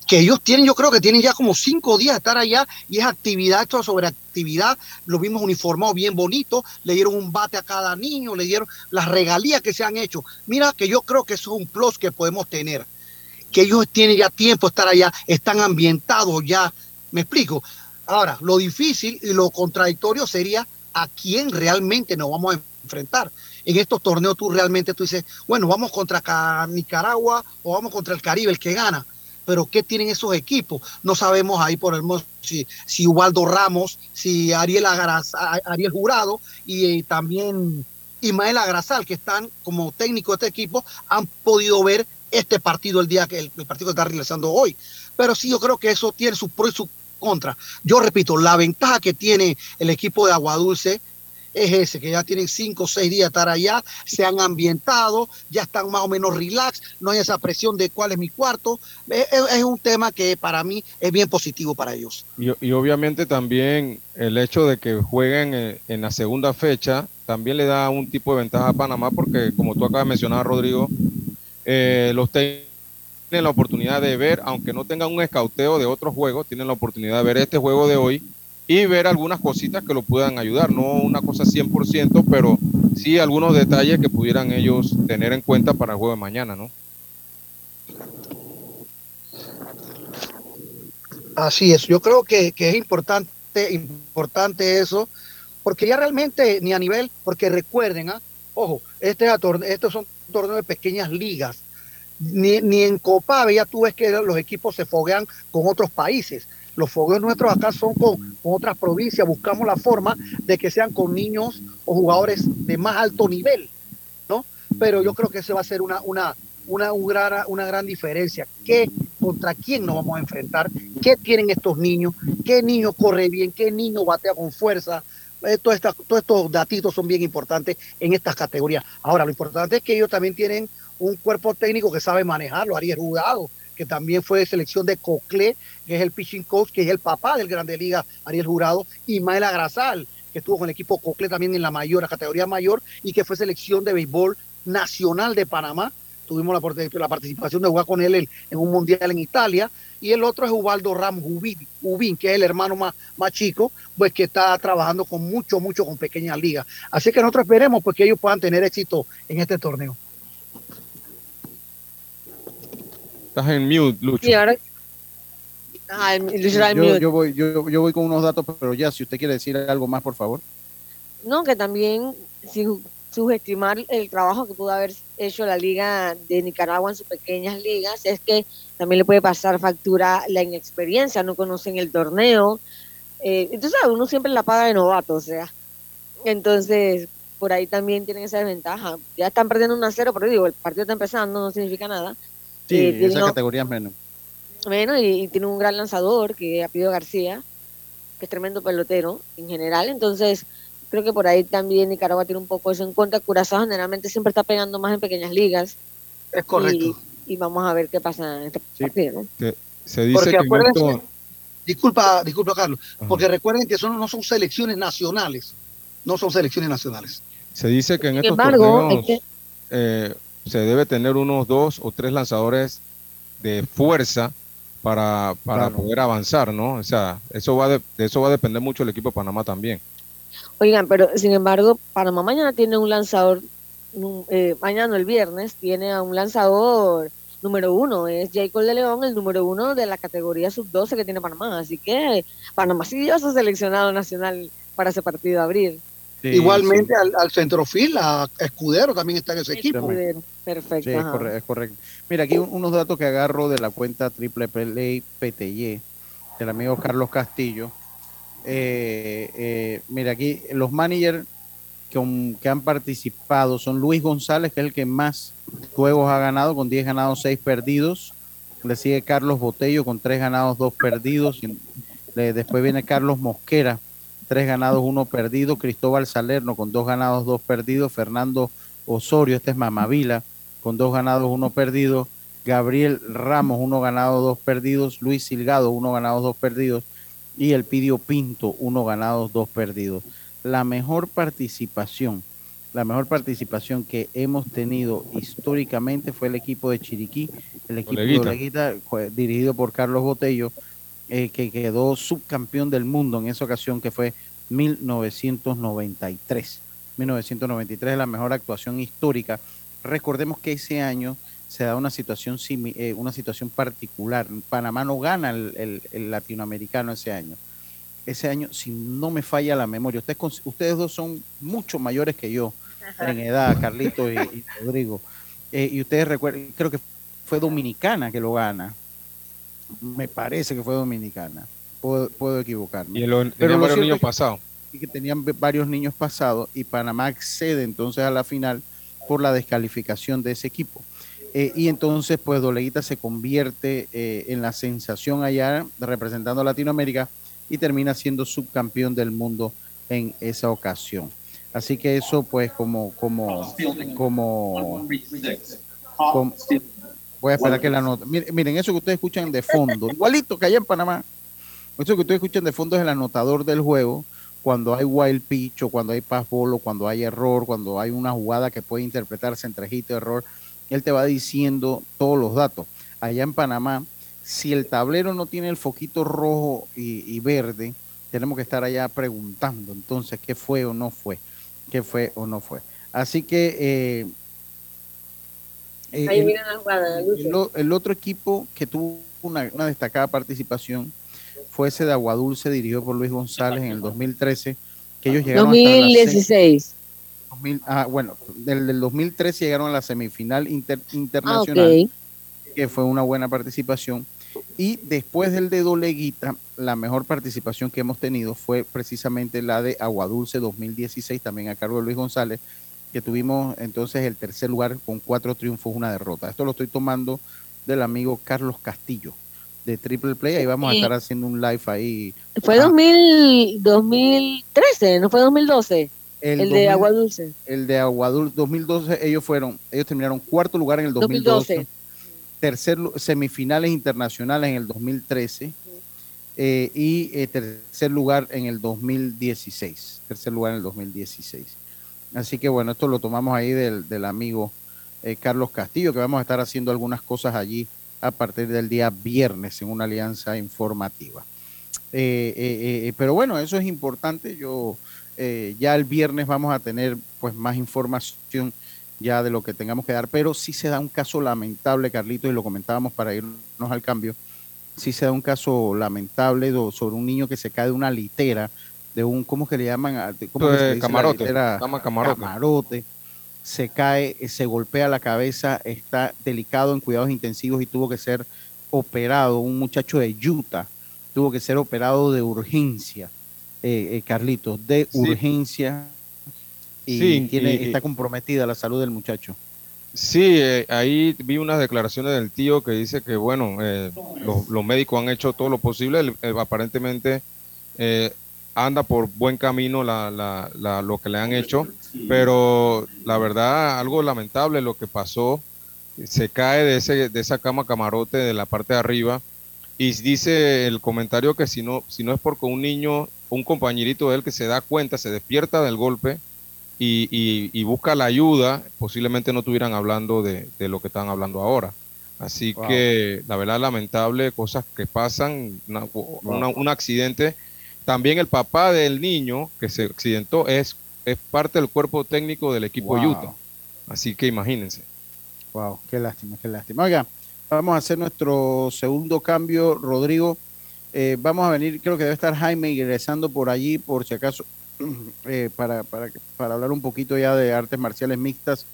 [SPEAKER 5] que ellos tienen, yo creo que tienen ya como cinco días de estar allá y es actividad, esto sobre actividad, los vimos uniformados bien bonitos, le dieron un bate a cada niño, le dieron las regalías que se han hecho. Mira que yo creo que eso es un plus que podemos tener, que ellos tienen ya tiempo de estar allá, están ambientados ya, me explico. Ahora, lo difícil y lo contradictorio sería a quién realmente nos vamos a enfrentar. En estos torneos tú realmente tú dices, bueno, vamos contra Nicaragua o vamos contra el Caribe, el que gana pero ¿qué tienen esos equipos? No sabemos ahí por el si, si Ubaldo Ramos, si Ariel, Ariel Jurado y, también Ismael Agrasal, que están como técnico de este equipo, han podido ver este partido el día que el, partido está realizando hoy. Pero sí, yo creo que eso tiene sus pros y sus contras. Yo repito, la ventaja que tiene el equipo de Aguadulce es ese, que ya tienen cinco o seis días de estar allá, se han ambientado, ya están más o menos relax, no hay esa presión de cuál es mi cuarto. Es, un tema que para mí es bien positivo para ellos.
[SPEAKER 2] Y, obviamente también el hecho de que jueguen en, la segunda fecha también le da un tipo de ventaja a Panamá porque como tú acabas de mencionar, Rodrigo, eh, los tienen la oportunidad de ver, aunque no tengan un escauteo de otros juegos, tienen la oportunidad de ver este juego de hoy y ver algunas cositas que lo puedan ayudar, no una cosa 100%, pero sí algunos detalles que pudieran ellos tener en cuenta para el juego de mañana, ¿no?
[SPEAKER 5] Así es, yo creo que, es importante, importante eso, porque ya realmente ni a nivel, porque recuerden, ¿ah? Ojo, este estos son torneos de pequeñas ligas, ni, en Copa ya tú ves que los equipos se foguean con otros países los fogueos nuestros acá son con, otras provincias. Buscamos la forma de que sean con niños o jugadores de más alto nivel, ¿no? Pero yo creo que ese va a ser una, una, una, una gran diferencia. ¿Qué, ¿Contra quién nos vamos a enfrentar? ¿Qué tienen estos niños? ¿Qué niño corre bien? ¿Qué niño batea con fuerza? Eh, todos estos datitos son bien importantes en estas categorías. Ahora, lo importante es que ellos también tienen un cuerpo técnico que sabe manejarlo, Ariel Jugado, que también fue de selección de Cocle, que es el pitching coach, que es el papá del Grande Liga, Ariel Jurado, y Maela Grasal, que estuvo con el equipo Cocle también en la mayor, la categoría mayor, y que fue selección de béisbol nacional de Panamá. Tuvimos la, participación de jugar con él en, un mundial en Italia. Y el otro es Ubaldo Ramos Ubín, que es el hermano más, más chico, pues que está trabajando con mucho, mucho con pequeñas ligas. Así que nosotros esperemos pues, que ellos puedan tener éxito en este torneo.
[SPEAKER 2] Estás en mute, Lucho.
[SPEAKER 1] Ah, yo, voy, yo, voy con unos datos, pero ya, si usted quiere decir algo más, por favor.
[SPEAKER 3] No, que también sin subestimar el trabajo que pudo haber hecho la Liga de Nicaragua en sus pequeñas ligas, es que también le puede pasar factura la inexperiencia, no conocen el torneo. Eh, entonces, uno siempre la paga de novato, o sea. Entonces, por ahí también tienen esa desventaja. Ya están perdiendo un a cero, pero digo, el partido está empezando, no significa nada.
[SPEAKER 1] Sí, eh, esa categoría es menos.
[SPEAKER 3] Menos y, tiene un gran lanzador que ha pedido García, que es tremendo pelotero en general. Entonces, creo que por ahí también Nicaragua tiene un poco eso en cuenta. Curazao generalmente siempre está pegando más en pequeñas ligas.
[SPEAKER 5] Es correcto.
[SPEAKER 3] Y, vamos a ver qué pasa en este partido.
[SPEAKER 2] Se, dice que
[SPEAKER 5] Disculpa, disculpa Carlos, porque recuerden que son, no son selecciones nacionales, no son selecciones nacionales.
[SPEAKER 2] Se dice que en estos embargo, eh, se debe tener unos dos o tres lanzadores de fuerza para, para poder avanzar, ¿no? O sea, eso va de, eso va a depender mucho el equipo de Panamá también.
[SPEAKER 3] Oigan, pero sin embargo, Panamá mañana tiene un lanzador, eh, mañana el viernes, tiene a un lanzador número uno, es Jacob de León, el número uno de la categoría sub-12 que tiene Panamá. Así que Panamá sí dio su seleccionado nacional para ese partido de abril.
[SPEAKER 5] Igualmente Al, centrofil, a Escudero también está en ese equipo.
[SPEAKER 3] perfecto.
[SPEAKER 1] Sí, es, correcto, Mira, aquí unos datos que agarro de la cuenta Triple Play PTY del amigo Carlos Castillo. Eh, eh, mira, aquí los managers que, que, han participado son Luis González, que es el que más juegos ha ganado, con 10 ganados, 6 perdidos. Le sigue Carlos Botello con 3 ganados, 2 perdidos. después viene Carlos Mosquera tres ganados, uno perdido. Cristóbal Salerno con dos ganados, dos perdidos. Fernando Osorio, este es Mamavila, con dos ganados, uno perdido. Gabriel Ramos, uno ganado, dos perdidos. Luis Silgado, uno ganado, dos perdidos. Y el Pidio Pinto, uno ganado, dos perdidos. La mejor participación la mejor participación que hemos tenido históricamente fue el equipo de Chiriquí, el equipo de Oleguita, dirigido por Carlos Botello, eh, que quedó subcampeón del mundo en esa ocasión, que fue 1993. 1993 es la mejor actuación histórica. Recordemos que ese año se da una situación, eh, una situación particular. Panamá no gana el, latinoamericano ese año. Ese año, si no me falla la memoria, ustedes, ustedes dos son mucho mayores que yo en edad, Carlito y, Rodrigo. Eh, y ustedes recuerdan, creo que fue Dominicana que lo gana. Me parece que fue Dominicana. Puedo, equivocarme.
[SPEAKER 2] Y Pero varios niños pasados.
[SPEAKER 1] Y que tenían varios niños pasados y Panamá accede entonces a la final por la descalificación de ese equipo. Eh, y entonces, pues Doleguita se convierte eh, en la sensación allá representando a Latinoamérica y termina siendo subcampeón del mundo en esa ocasión. Así que eso, pues, como, como, como, voy a esperar que la nota. Miren, eso que ustedes escuchan de fondo, igualito que allá en Panamá. Eso que ustedes escuchan de fondo es el anotador del juego. Cuando hay wild pitch o cuando hay pass ball cuando hay error, cuando hay una jugada que puede interpretarse entre hit y error, él te va diciendo todos los datos. Allá en Panamá, si el tablero no tiene el foquito rojo y, verde, tenemos que estar allá preguntando entonces qué fue o no fue, qué fue o no fue. Así que eh,
[SPEAKER 3] eh, Ahí el, la
[SPEAKER 1] el, otro equipo que tuvo una, destacada participación fue ese de Aguadulce, dirigido por Luis González en el 2013, que ellos llegaron
[SPEAKER 3] 2016
[SPEAKER 1] ah, bueno, del, del 2013 llegaron a la semifinal internacional, ah, que fue una buena participación. Y después del de Doleguita, la mejor participación que hemos tenido fue precisamente la de Aguadulce 2016, también a cargo de Luis González, que tuvimos entonces el tercer lugar con cuatro triunfos, una derrota. Esto lo estoy tomando del amigo Carlos Castillo de Triple Play. Ahí vamos a estar haciendo un live ahí.
[SPEAKER 3] Fue 2013, no fue 2012. El, de Agua Dulce.
[SPEAKER 1] El de Agua Dulce 2012, ellos fueron, ellos terminaron cuarto lugar en el 2012. Tercer, semifinales internacionales en el 2013. Eh, y eh, tercer lugar en el 2016. Tercer lugar en el 2016. Así que bueno, esto lo tomamos ahí del, del amigo eh, Carlos Castillo, que vamos a estar haciendo algunas cosas allí a partir del día viernes en una alianza informativa. pero bueno, eso es importante. Yo ya el viernes vamos a tener pues más información ya de lo que tengamos que dar, pero sí se da un caso lamentable, Carlito, y lo comentábamos para irnos al cambio, sí se da un caso lamentable sobre un niño que se cae de una litera, de un, ¿cómo que le llaman? ¿Cómo
[SPEAKER 2] se camarote,
[SPEAKER 1] camarote. camarote. Se cae, se golpea la cabeza, está delicado en cuidados intensivos y tuvo que ser operado, un muchacho de Utah, tuvo que ser operado de urgencia eh, eh, Carlitos, de urgencia y, tiene, está comprometida la salud del muchacho.
[SPEAKER 2] Sí, eh, ahí vi unas declaraciones del tío que dice que, bueno, los, médicos han hecho todo lo posible, aparentemente anda por buen camino lo que le han hecho, pero la verdad, algo lamentable lo que pasó, se cae de, ese, de esa cama camarote de la parte de arriba y dice el comentario que si no, si no es porque un niño un compañerito de él que se da cuenta, se despierta del golpe y, busca la ayuda, posiblemente no estuvieran hablando de, lo que están hablando ahora. Así que la verdad lamentable, cosas que pasan, un accidente. También el papá del niño que se accidentó es, es parte del cuerpo técnico del equipo Utah. Así que imagínense.
[SPEAKER 1] Wow, qué lástima, qué lástima. Oiga, vamos a hacer nuestro segundo cambio, Rodrigo. Eh, vamos a venir, creo que debe estar Jaime ingresando por allí, por si acaso, eh, para, para, para, hablar un poquito ya de artes marciales mixtas.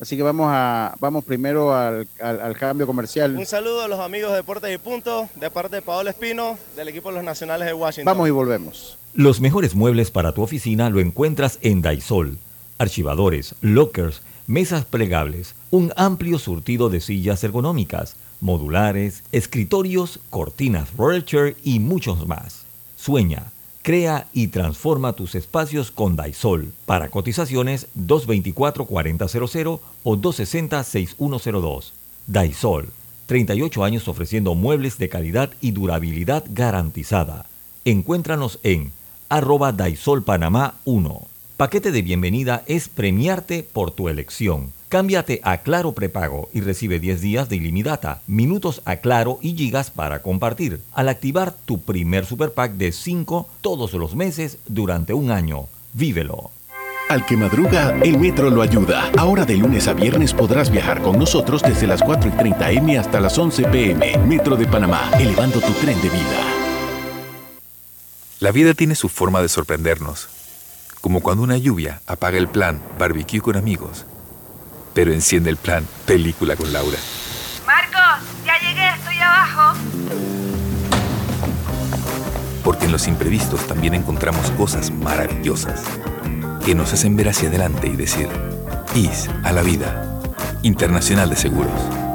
[SPEAKER 1] Así que vamos a vamos primero al, al, cambio comercial.
[SPEAKER 6] Un saludo a los amigos de Deportes y Punto, de parte de Paolo Espino, del equipo de los Nacionales de Washington.
[SPEAKER 1] Vamos y volvemos.
[SPEAKER 4] Los mejores muebles para tu oficina lo encuentras en Daisol. Archivadores, lockers, mesas plegables, un amplio surtido de sillas ergonómicas modulares, escritorios, cortinas Roller y muchos más. Sueña, crea y transforma tus espacios con Daisol. Para cotizaciones 224-4000 o 260-6102. Daisol, 38 años ofreciendo muebles de calidad y durabilidad garantizada. Encuéntranos en arroba Daisol Panamá 1. Paquete de bienvenida es premiarte por tu elección. Cámbiate a Claro Prepago y recibe 10 días de ilimitada, minutos a Claro y gigas para compartir. Al activar tu primer super pack de 5 todos los meses durante un año. Vívelo.
[SPEAKER 8] Al que madruga, el metro lo ayuda. Ahora de lunes a viernes podrás viajar con nosotros desde las 4 y 30 M hasta las 11 PM. Metro de Panamá, elevando tu tren de vida.
[SPEAKER 10] La vida tiene su forma de sorprendernos. Como cuando una lluvia apaga el plan barbecue con amigos, pero enciende el plan película con Laura.
[SPEAKER 11] Marcos, ya llegué, estoy abajo.
[SPEAKER 10] Porque en los imprevistos también encontramos cosas maravillosas que nos hacen ver hacia adelante y decir, IS a la vida. Internacional de Seguros.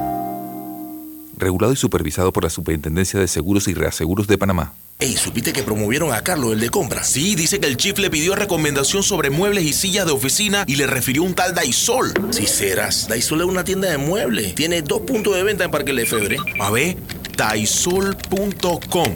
[SPEAKER 10] Regulado y supervisado por la Superintendencia de Seguros y Reaseguros de Panamá.
[SPEAKER 9] Ey, ¿supiste que promovieron a Carlos, el de compra? Sí, dice que el chief le pidió recomendación sobre muebles y sillas de oficina y le refirió un tal Daisol. Si serás, Daisol es una tienda de muebles. Tiene dos puntos de venta en Parque Lefebvre. A ver, daisol.com.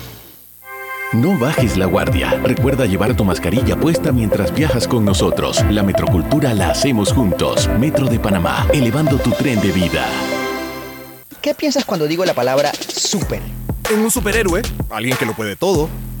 [SPEAKER 8] No bajes la guardia. Recuerda llevar tu mascarilla puesta mientras viajas con nosotros. La metrocultura la hacemos juntos. Metro de Panamá, elevando tu tren de vida.
[SPEAKER 12] ¿Qué piensas cuando digo la palabra super?
[SPEAKER 13] En un superhéroe, alguien que lo puede todo.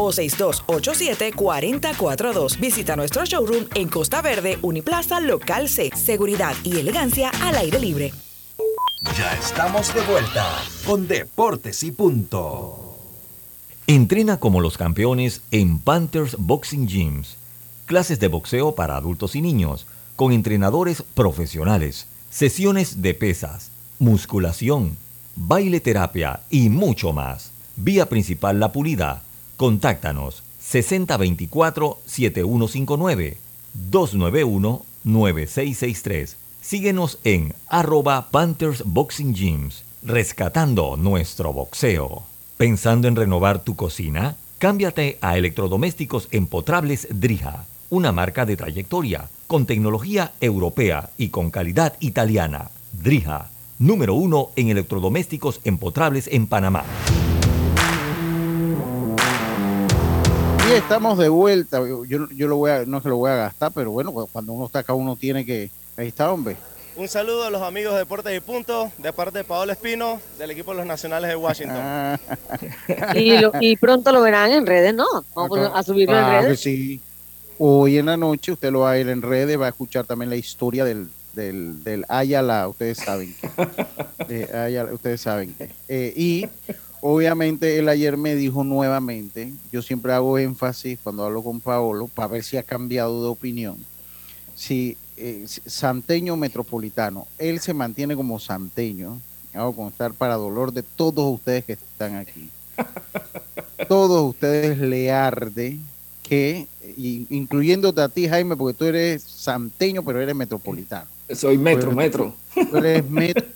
[SPEAKER 14] o 6287-4042. Visita nuestro showroom en Costa Verde, Uniplaza, Local C. Seguridad y elegancia al aire libre.
[SPEAKER 15] Ya estamos de vuelta con Deportes y Punto.
[SPEAKER 4] Entrena como los campeones en Panthers Boxing Gyms. Clases de boxeo para adultos y niños, con entrenadores profesionales, sesiones de pesas, musculación, baile terapia y mucho más. Vía principal La Pulida. Contáctanos 6024-7159 291-9663. Síguenos en arroba Panthers Boxing Gyms, rescatando nuestro boxeo. ¿Pensando en renovar tu cocina? Cámbiate a electrodomésticos empotrables Drija, una marca de trayectoria, con tecnología europea y con calidad italiana. Drija, número uno en electrodomésticos empotrables en Panamá.
[SPEAKER 1] Y estamos de vuelta. Yo, yo lo voy a, no se lo voy a gastar, pero bueno, cuando uno está acá, uno tiene que. Ahí está, hombre.
[SPEAKER 6] Un saludo a los amigos de Deportes y Punto, de parte de Paolo Espino, del equipo de los Nacionales de Washington.
[SPEAKER 3] Y, lo- y pronto lo verán en redes, ¿no? Vamos a subirlo en
[SPEAKER 1] Claro que
[SPEAKER 3] redes.
[SPEAKER 1] sí. Hoy en la noche usted lo va a ir en redes, va a escuchar también la historia del, del, del Ayala, ustedes saben que. de Ayala, ustedes saben que. Eh, y obviamente él ayer me dijo nuevamente, yo siempre hago énfasis cuando hablo con Paolo para ver si ha cambiado de opinión. Si eh, santeño metropolitano, él se mantiene como santeño, hago constar para dolor de todos ustedes que están aquí. todos ustedes le arde que, incluyéndote a ti, Jaime, porque tú eres santeño, pero eres metropolitano.
[SPEAKER 16] Soy metro,
[SPEAKER 1] eres-
[SPEAKER 16] metro.
[SPEAKER 1] Tú eres metro.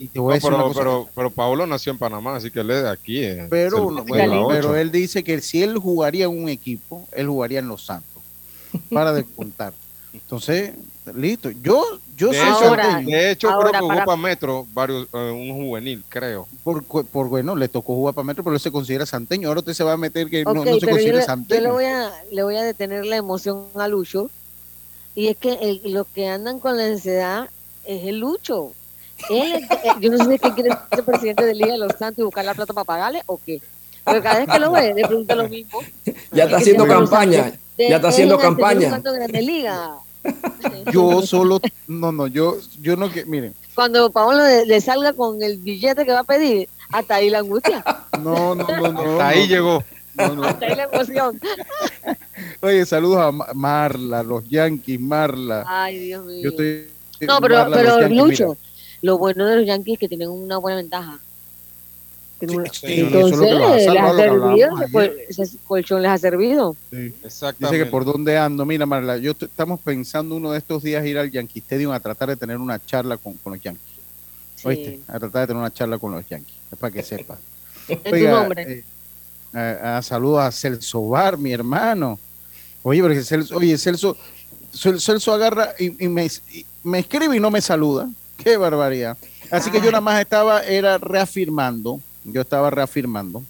[SPEAKER 1] Y te voy a
[SPEAKER 2] No,
[SPEAKER 1] decir una
[SPEAKER 2] pero,
[SPEAKER 1] cosa.
[SPEAKER 2] pero, pero Paolo nació en Panamá, así que él es de aquí. eh.
[SPEAKER 1] Pero, bueno, pero él dice que si él jugaría en un equipo, él jugaría en Los Santos. Para de contar. Entonces, listo. Yo, yo
[SPEAKER 2] de,
[SPEAKER 1] soy
[SPEAKER 2] hecho,
[SPEAKER 1] santeño.
[SPEAKER 2] de hecho,
[SPEAKER 1] Ahora,
[SPEAKER 2] creo que jugó
[SPEAKER 1] para-
[SPEAKER 2] Metro varios, eh, un juvenil, creo.
[SPEAKER 1] Por, por bueno, le tocó jugar para Metro, pero él se considera santeño. Ahora usted se va a meter que no, se
[SPEAKER 3] yo
[SPEAKER 1] considera
[SPEAKER 3] yo
[SPEAKER 1] santeño.
[SPEAKER 3] le voy a le voy a detener la emoción a Lucho y es que el- los que andan con la ansiedad es el Lucho. Él, es- eh, yo no sé qué quiere ser presidente de Liga de los Santos y buscar la plata para pagarle o qué. Pero cada vez que lo ve, le pregunta lo mismo.
[SPEAKER 16] Ya está haciendo campaña.
[SPEAKER 3] De-
[SPEAKER 16] Ya está haciendo campaña.
[SPEAKER 3] De Grande Liga.
[SPEAKER 1] Yo solo, no, no, yo, yo no que, miren,
[SPEAKER 3] Cuando Paolo le, le salga con el billete que va a pedir, hasta ahí la angustia,
[SPEAKER 1] no, no, no, no.
[SPEAKER 2] Hasta ahí
[SPEAKER 1] no.
[SPEAKER 2] llegó.
[SPEAKER 1] No, no.
[SPEAKER 3] hasta ahí la emoción.
[SPEAKER 1] Oye, saludos a Ma- Marla, los Yankees, Marla.
[SPEAKER 3] Ay, Dios mío.
[SPEAKER 1] Yo estoy.
[SPEAKER 3] No, pero,
[SPEAKER 1] Marla,
[SPEAKER 3] pero
[SPEAKER 1] Yankees,
[SPEAKER 3] Lucho,
[SPEAKER 1] mira.
[SPEAKER 3] Lo bueno de los Yankees es que tienen una buena ventaja. Una-
[SPEAKER 1] sí,
[SPEAKER 3] Entonces, les ha servido, ese, col- ese colchón les ha servido.
[SPEAKER 1] Sí.
[SPEAKER 2] Exactamente.
[SPEAKER 1] Dice que por dónde ando. Mira, Marla, yo estamos pensando uno de estos días ir al Yankee Stadium a tratar de tener una charla con, con los Yankees. ¿Oíste? A tratar de tener una charla con los Yankees. Es para que sepa.
[SPEAKER 3] En tu nombre.
[SPEAKER 1] eh, a- a- saludos a Celso Bar, mi hermano. Oye, pero Celso, oye, Celso, Cel- Celso agarra y, y me, y me escribe y no me saluda. Qué barbaridad. Así que yo nada más estaba, era reafirmando, yo estaba reafirmando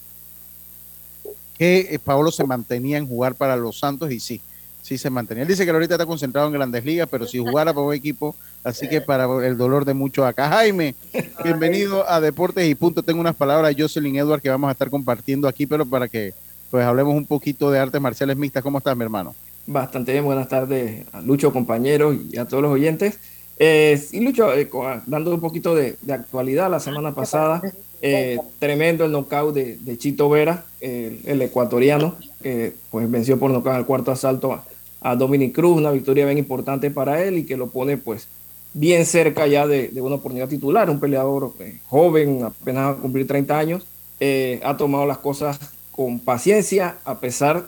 [SPEAKER 1] que eh, Pablo se mantenía en jugar para los Santos y sí, sí se mantenía. Él dice que ahorita está concentrado en grandes ligas, pero si jugara para un equipo, así que para el dolor de muchos acá. Jaime, bienvenido a Deportes y Punto. Tengo unas palabras de Jocelyn Edward que vamos a estar compartiendo aquí, pero para que pues hablemos un poquito de artes marciales mixtas. ¿Cómo estás, mi hermano?
[SPEAKER 16] Bastante bien, buenas tardes a Lucho, compañeros y a todos los oyentes. Eh, y Lucho, eh, co- dando un poquito de, actualidad, la semana pasada, eh, tremendo el knockout de, Chito Vera, el, ecuatoriano, que pues venció por nocaut al cuarto asalto a, a Dominic Cruz, una victoria bien importante para él y que lo pone pues bien cerca ya de, de una oportunidad titular, un peleador eh, joven, apenas a cumplir 30 años, eh, ha tomado las cosas con paciencia, a pesar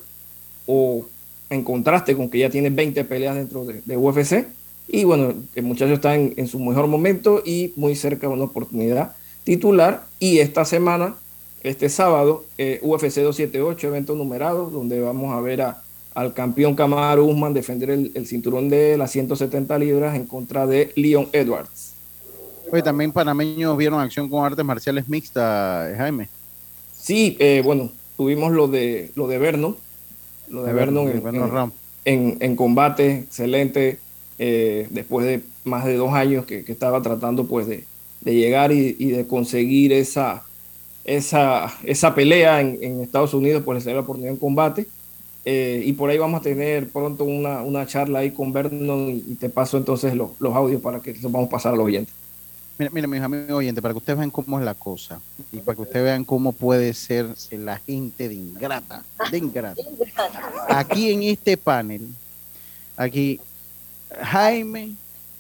[SPEAKER 16] o en contraste con que ya tiene 20 peleas dentro de, de UFC. Y bueno, el muchacho está en, en su mejor momento y muy cerca de una oportunidad titular. Y esta semana, este sábado, eh, UFC 278, evento numerado, donde vamos a ver a, al campeón Kamaru Usman defender el, el cinturón de las 170 libras en contra de Leon Edwards.
[SPEAKER 1] También panameños vieron acción con artes marciales mixtas, Jaime.
[SPEAKER 16] Sí, eh, bueno, tuvimos lo de lo de Vernon, lo de
[SPEAKER 1] De
[SPEAKER 16] Vernon,
[SPEAKER 1] Vernon,
[SPEAKER 16] en,
[SPEAKER 1] Vernon
[SPEAKER 16] en-
[SPEAKER 1] Ram.
[SPEAKER 16] en- en combate, excelente, eh, después de más de dos años que, que estaba tratando pues de, de llegar y, y de conseguir esa, esa, esa pelea en, en Estados Unidos, pues le la oportunidad en combate. Eh, y por ahí vamos a tener pronto una, una charla ahí con Vernon y, y te paso entonces los, los audios para que los vamos a pasar a los oyentes.
[SPEAKER 1] Mira, mira, mis amigos oyentes, para que ustedes vean cómo es la cosa y para que ustedes vean cómo puede ser la gente de ingrata, de ingrata. Aquí en este panel, aquí, Jaime,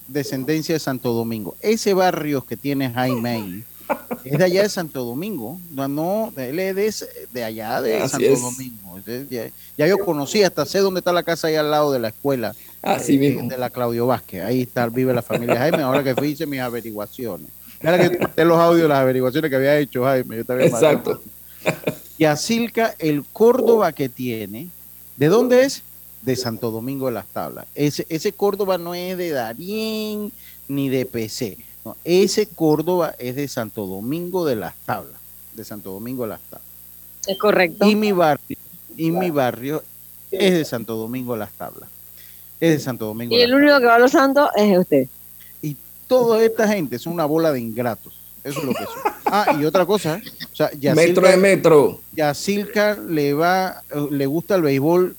[SPEAKER 1] descendencia de Santo Domingo. Ese barrio que tiene Jaime ahí es de allá de Santo Domingo. No, no él es de, allá de
[SPEAKER 16] Así
[SPEAKER 1] Santo
[SPEAKER 16] es.
[SPEAKER 1] Domingo. Ya, ya yo conocí, hasta sé dónde está la casa ahí al lado de la escuela.
[SPEAKER 16] Así
[SPEAKER 1] eh,
[SPEAKER 16] mismo.
[SPEAKER 1] De la Claudio Vázquez. Ahí está, vive la familia Jaime. Ahora que fui, hice mis averiguaciones. Mira que de los audios, las averiguaciones que había hecho Jaime. Yo también
[SPEAKER 16] Exacto.
[SPEAKER 1] Y Asilca, el Córdoba que tiene, ¿de dónde es? De Santo Domingo de las Tablas. Ese, ese Córdoba no es de Darién ni de PC. No, ese Córdoba es de Santo Domingo de las Tablas. De Santo Domingo de las Tablas.
[SPEAKER 3] Es correcto.
[SPEAKER 1] Y mi barrio, y mi barrio es de Santo Domingo de las Tablas. Es de Santo Domingo
[SPEAKER 3] Y el único que va a los santos es usted.
[SPEAKER 1] y toda esta gente es una bola de ingratos. Eso es lo que son. Ah, y otra cosa, o sea,
[SPEAKER 16] Metro de metro.
[SPEAKER 1] Yacilca le va, le gusta el béisbol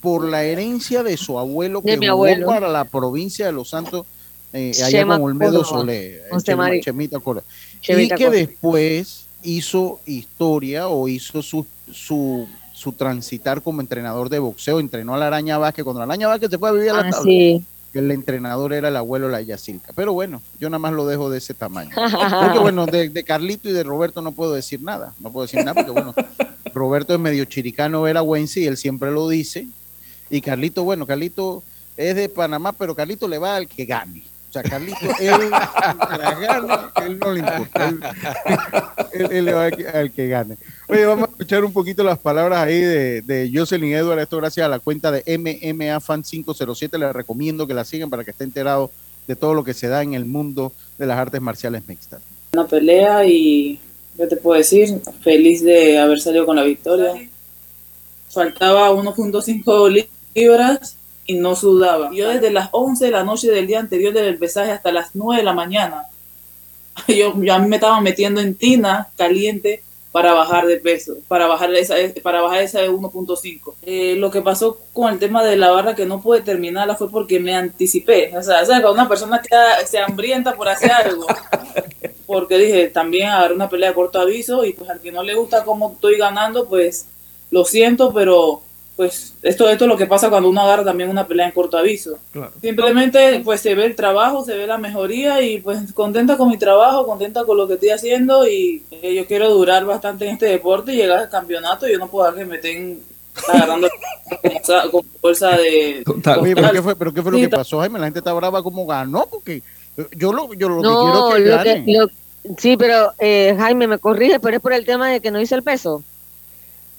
[SPEAKER 1] por la herencia de su abuelo
[SPEAKER 3] De
[SPEAKER 1] que jugó
[SPEAKER 3] abuelo.
[SPEAKER 1] para la provincia de Los Santos, eh, allá
[SPEAKER 3] Chema
[SPEAKER 1] con Olmedo. Solé, eh, Chema- Chemita.
[SPEAKER 3] Chemita
[SPEAKER 1] y que después hizo historia o hizo su, su, su transitar como entrenador de boxeo, entrenó a la Araña Vázquez, cuando la Araña Vázquez se fue a vivir a la
[SPEAKER 3] Ah,
[SPEAKER 1] tabla.
[SPEAKER 3] sí.
[SPEAKER 1] El entrenador era el abuelo La Yacilca. Pero bueno, yo nada más lo dejo de ese tamaño. Porque bueno, de, de, Carlito y de Roberto no puedo decir nada. No puedo decir nada porque bueno, Roberto es medio chiricano veragüense y él siempre lo dice. Y Carlito, bueno, Carlito es de Panamá, pero Carlito le va al que gane. O sea, Carlito, él, gana, él no le importa. Él, le va al que, gane. Oye, vamos a escuchar un poquito las palabras ahí de, de Jocelyn Edward. Esto gracias a la cuenta de MMA Fan 507. Les recomiendo que la sigan para que esté enterado de todo lo que se da en el mundo de las artes marciales mixtas.
[SPEAKER 17] Una pelea y yo te puedo decir, feliz de haber salido con la victoria. Faltaba 1.5 libras y no sudaba. Yo desde las 11 de la noche del día anterior del pesaje hasta las 9 de la mañana, yo, a mí me estaba metiendo en tina caliente para bajar de peso, para bajar esa, para bajar esa de 1.5. Eh, lo que pasó con el tema de la barra que no pude terminarla fue porque me anticipé. O sea, cuando una persona queda, se hambrienta por hacer algo, porque dije, también dar una pelea de corto aviso y pues al que no le gusta cómo estoy ganando, pues lo siento, pero pues esto, esto es lo que pasa cuando uno agarra también una pelea en corto aviso. Simplemente pues se ve el trabajo, se ve la mejoría y pues contenta con mi trabajo, contenta con lo que estoy haciendo y eh, yo quiero durar bastante en este deporte y llegar al campeonato. Yo no puedo dar que me estén agarrando con fuerza de...
[SPEAKER 1] Oye, ¿pero qué fue, pero qué fue lo que pasó, Jaime? La gente está brava como ganó porque yo lo, yo lo que quiero que,
[SPEAKER 3] lo sí, pero eh, Jaime me corrige, pero es por el tema de que no hice el peso.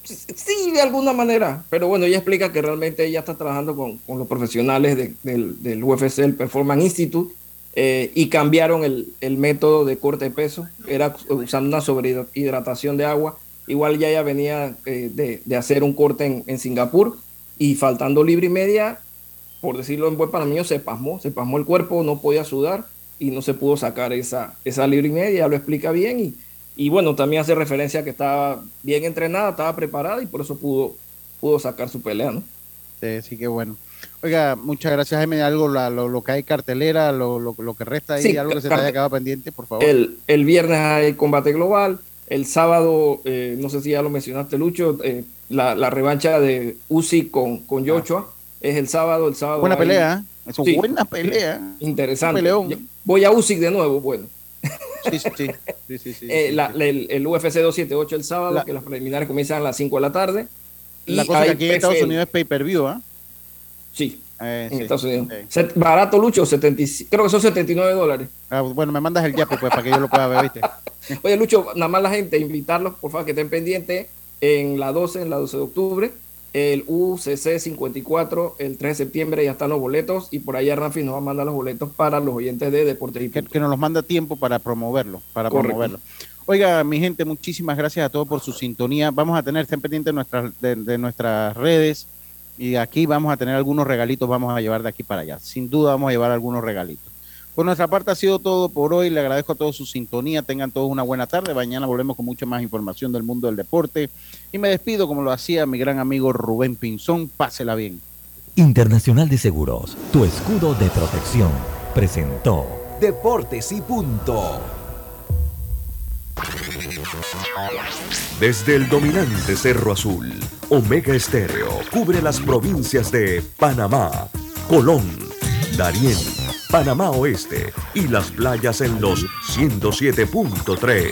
[SPEAKER 16] Sí, de alguna manera. Pero bueno, ella explica que realmente ella está trabajando con, los profesionales del, del, UFC, el Performance Institute, eh, y cambiaron el, método de corte de peso. Era usando una sobrehidratación de agua. Igual ya ella venía eh, de, hacer un corte en, Singapur y faltando libre y media, por decirlo en buen panameño, se pasmó, se pasmó el cuerpo, no podía sudar y no se pudo sacar esa, esa libre y media. lo explica bien y y bueno, también hace referencia a que estaba bien entrenada, estaba preparada y por eso pudo, pudo sacar su pelea, ¿no?
[SPEAKER 1] Sí, sí que bueno. Oiga, muchas gracias, Jaime. Algo, lo, que hay cartelera, lo, lo, que resta ahí, algo que se te haya quedado pendiente, por favor.
[SPEAKER 16] El, el viernes hay combate global. El sábado, eh, no sé si ya lo mencionaste, Lucho, eh, la, la, revancha de Uzi con, con Joshua ah. es el sábado. El sábado
[SPEAKER 1] buena pelea, ¿eh? es buena pelea.
[SPEAKER 16] Interesante. Voy a Uzi de nuevo, bueno. Sí, sí, sí. Eh, el, UFC 278 el sábado, que las preliminares comienzan a las 5 de la tarde.
[SPEAKER 1] La cosa que aquí en Estados Unidos es pay-per-view, ¿ah?
[SPEAKER 16] Sí. Eh, en Estados Unidos. Barato, Lucho, 70, creo que son 79 dólares.
[SPEAKER 1] Ah, bueno, me mandas el yape pues para que yo lo pueda ver, ¿viste?
[SPEAKER 16] Oye, Lucho, nada más la gente, invitarlos, por favor, que estén pendientes en la 12, en la 12 de octubre el UCC 54 el 3 de septiembre ya están los boletos y por allá Rafi nos va a mandar los boletos para los oyentes de Deportes y
[SPEAKER 1] que, que, nos los manda tiempo para promoverlo, para promoverlo. Oiga, mi gente, muchísimas gracias a todos por su sintonía. Vamos a tener, estén pendientes de nuestras, de nuestras redes y aquí vamos a tener algunos regalitos, vamos a llevar de aquí para allá. Sin duda vamos a llevar algunos regalitos. Por nuestra parte ha sido todo por hoy. Le agradezco a todos su sintonía. Tengan todos una buena tarde. Mañana volvemos con mucha más información del mundo del deporte. Y me despido como lo hacía mi gran amigo Rubén Pinzón. Pásela bien.
[SPEAKER 4] Internacional de Seguros, tu escudo de protección, presentó
[SPEAKER 15] Deportes y punto. Desde el dominante Cerro Azul, Omega Estéreo cubre las provincias de Panamá, Colón, Darién, Panamá Oeste y las playas en los 107.3.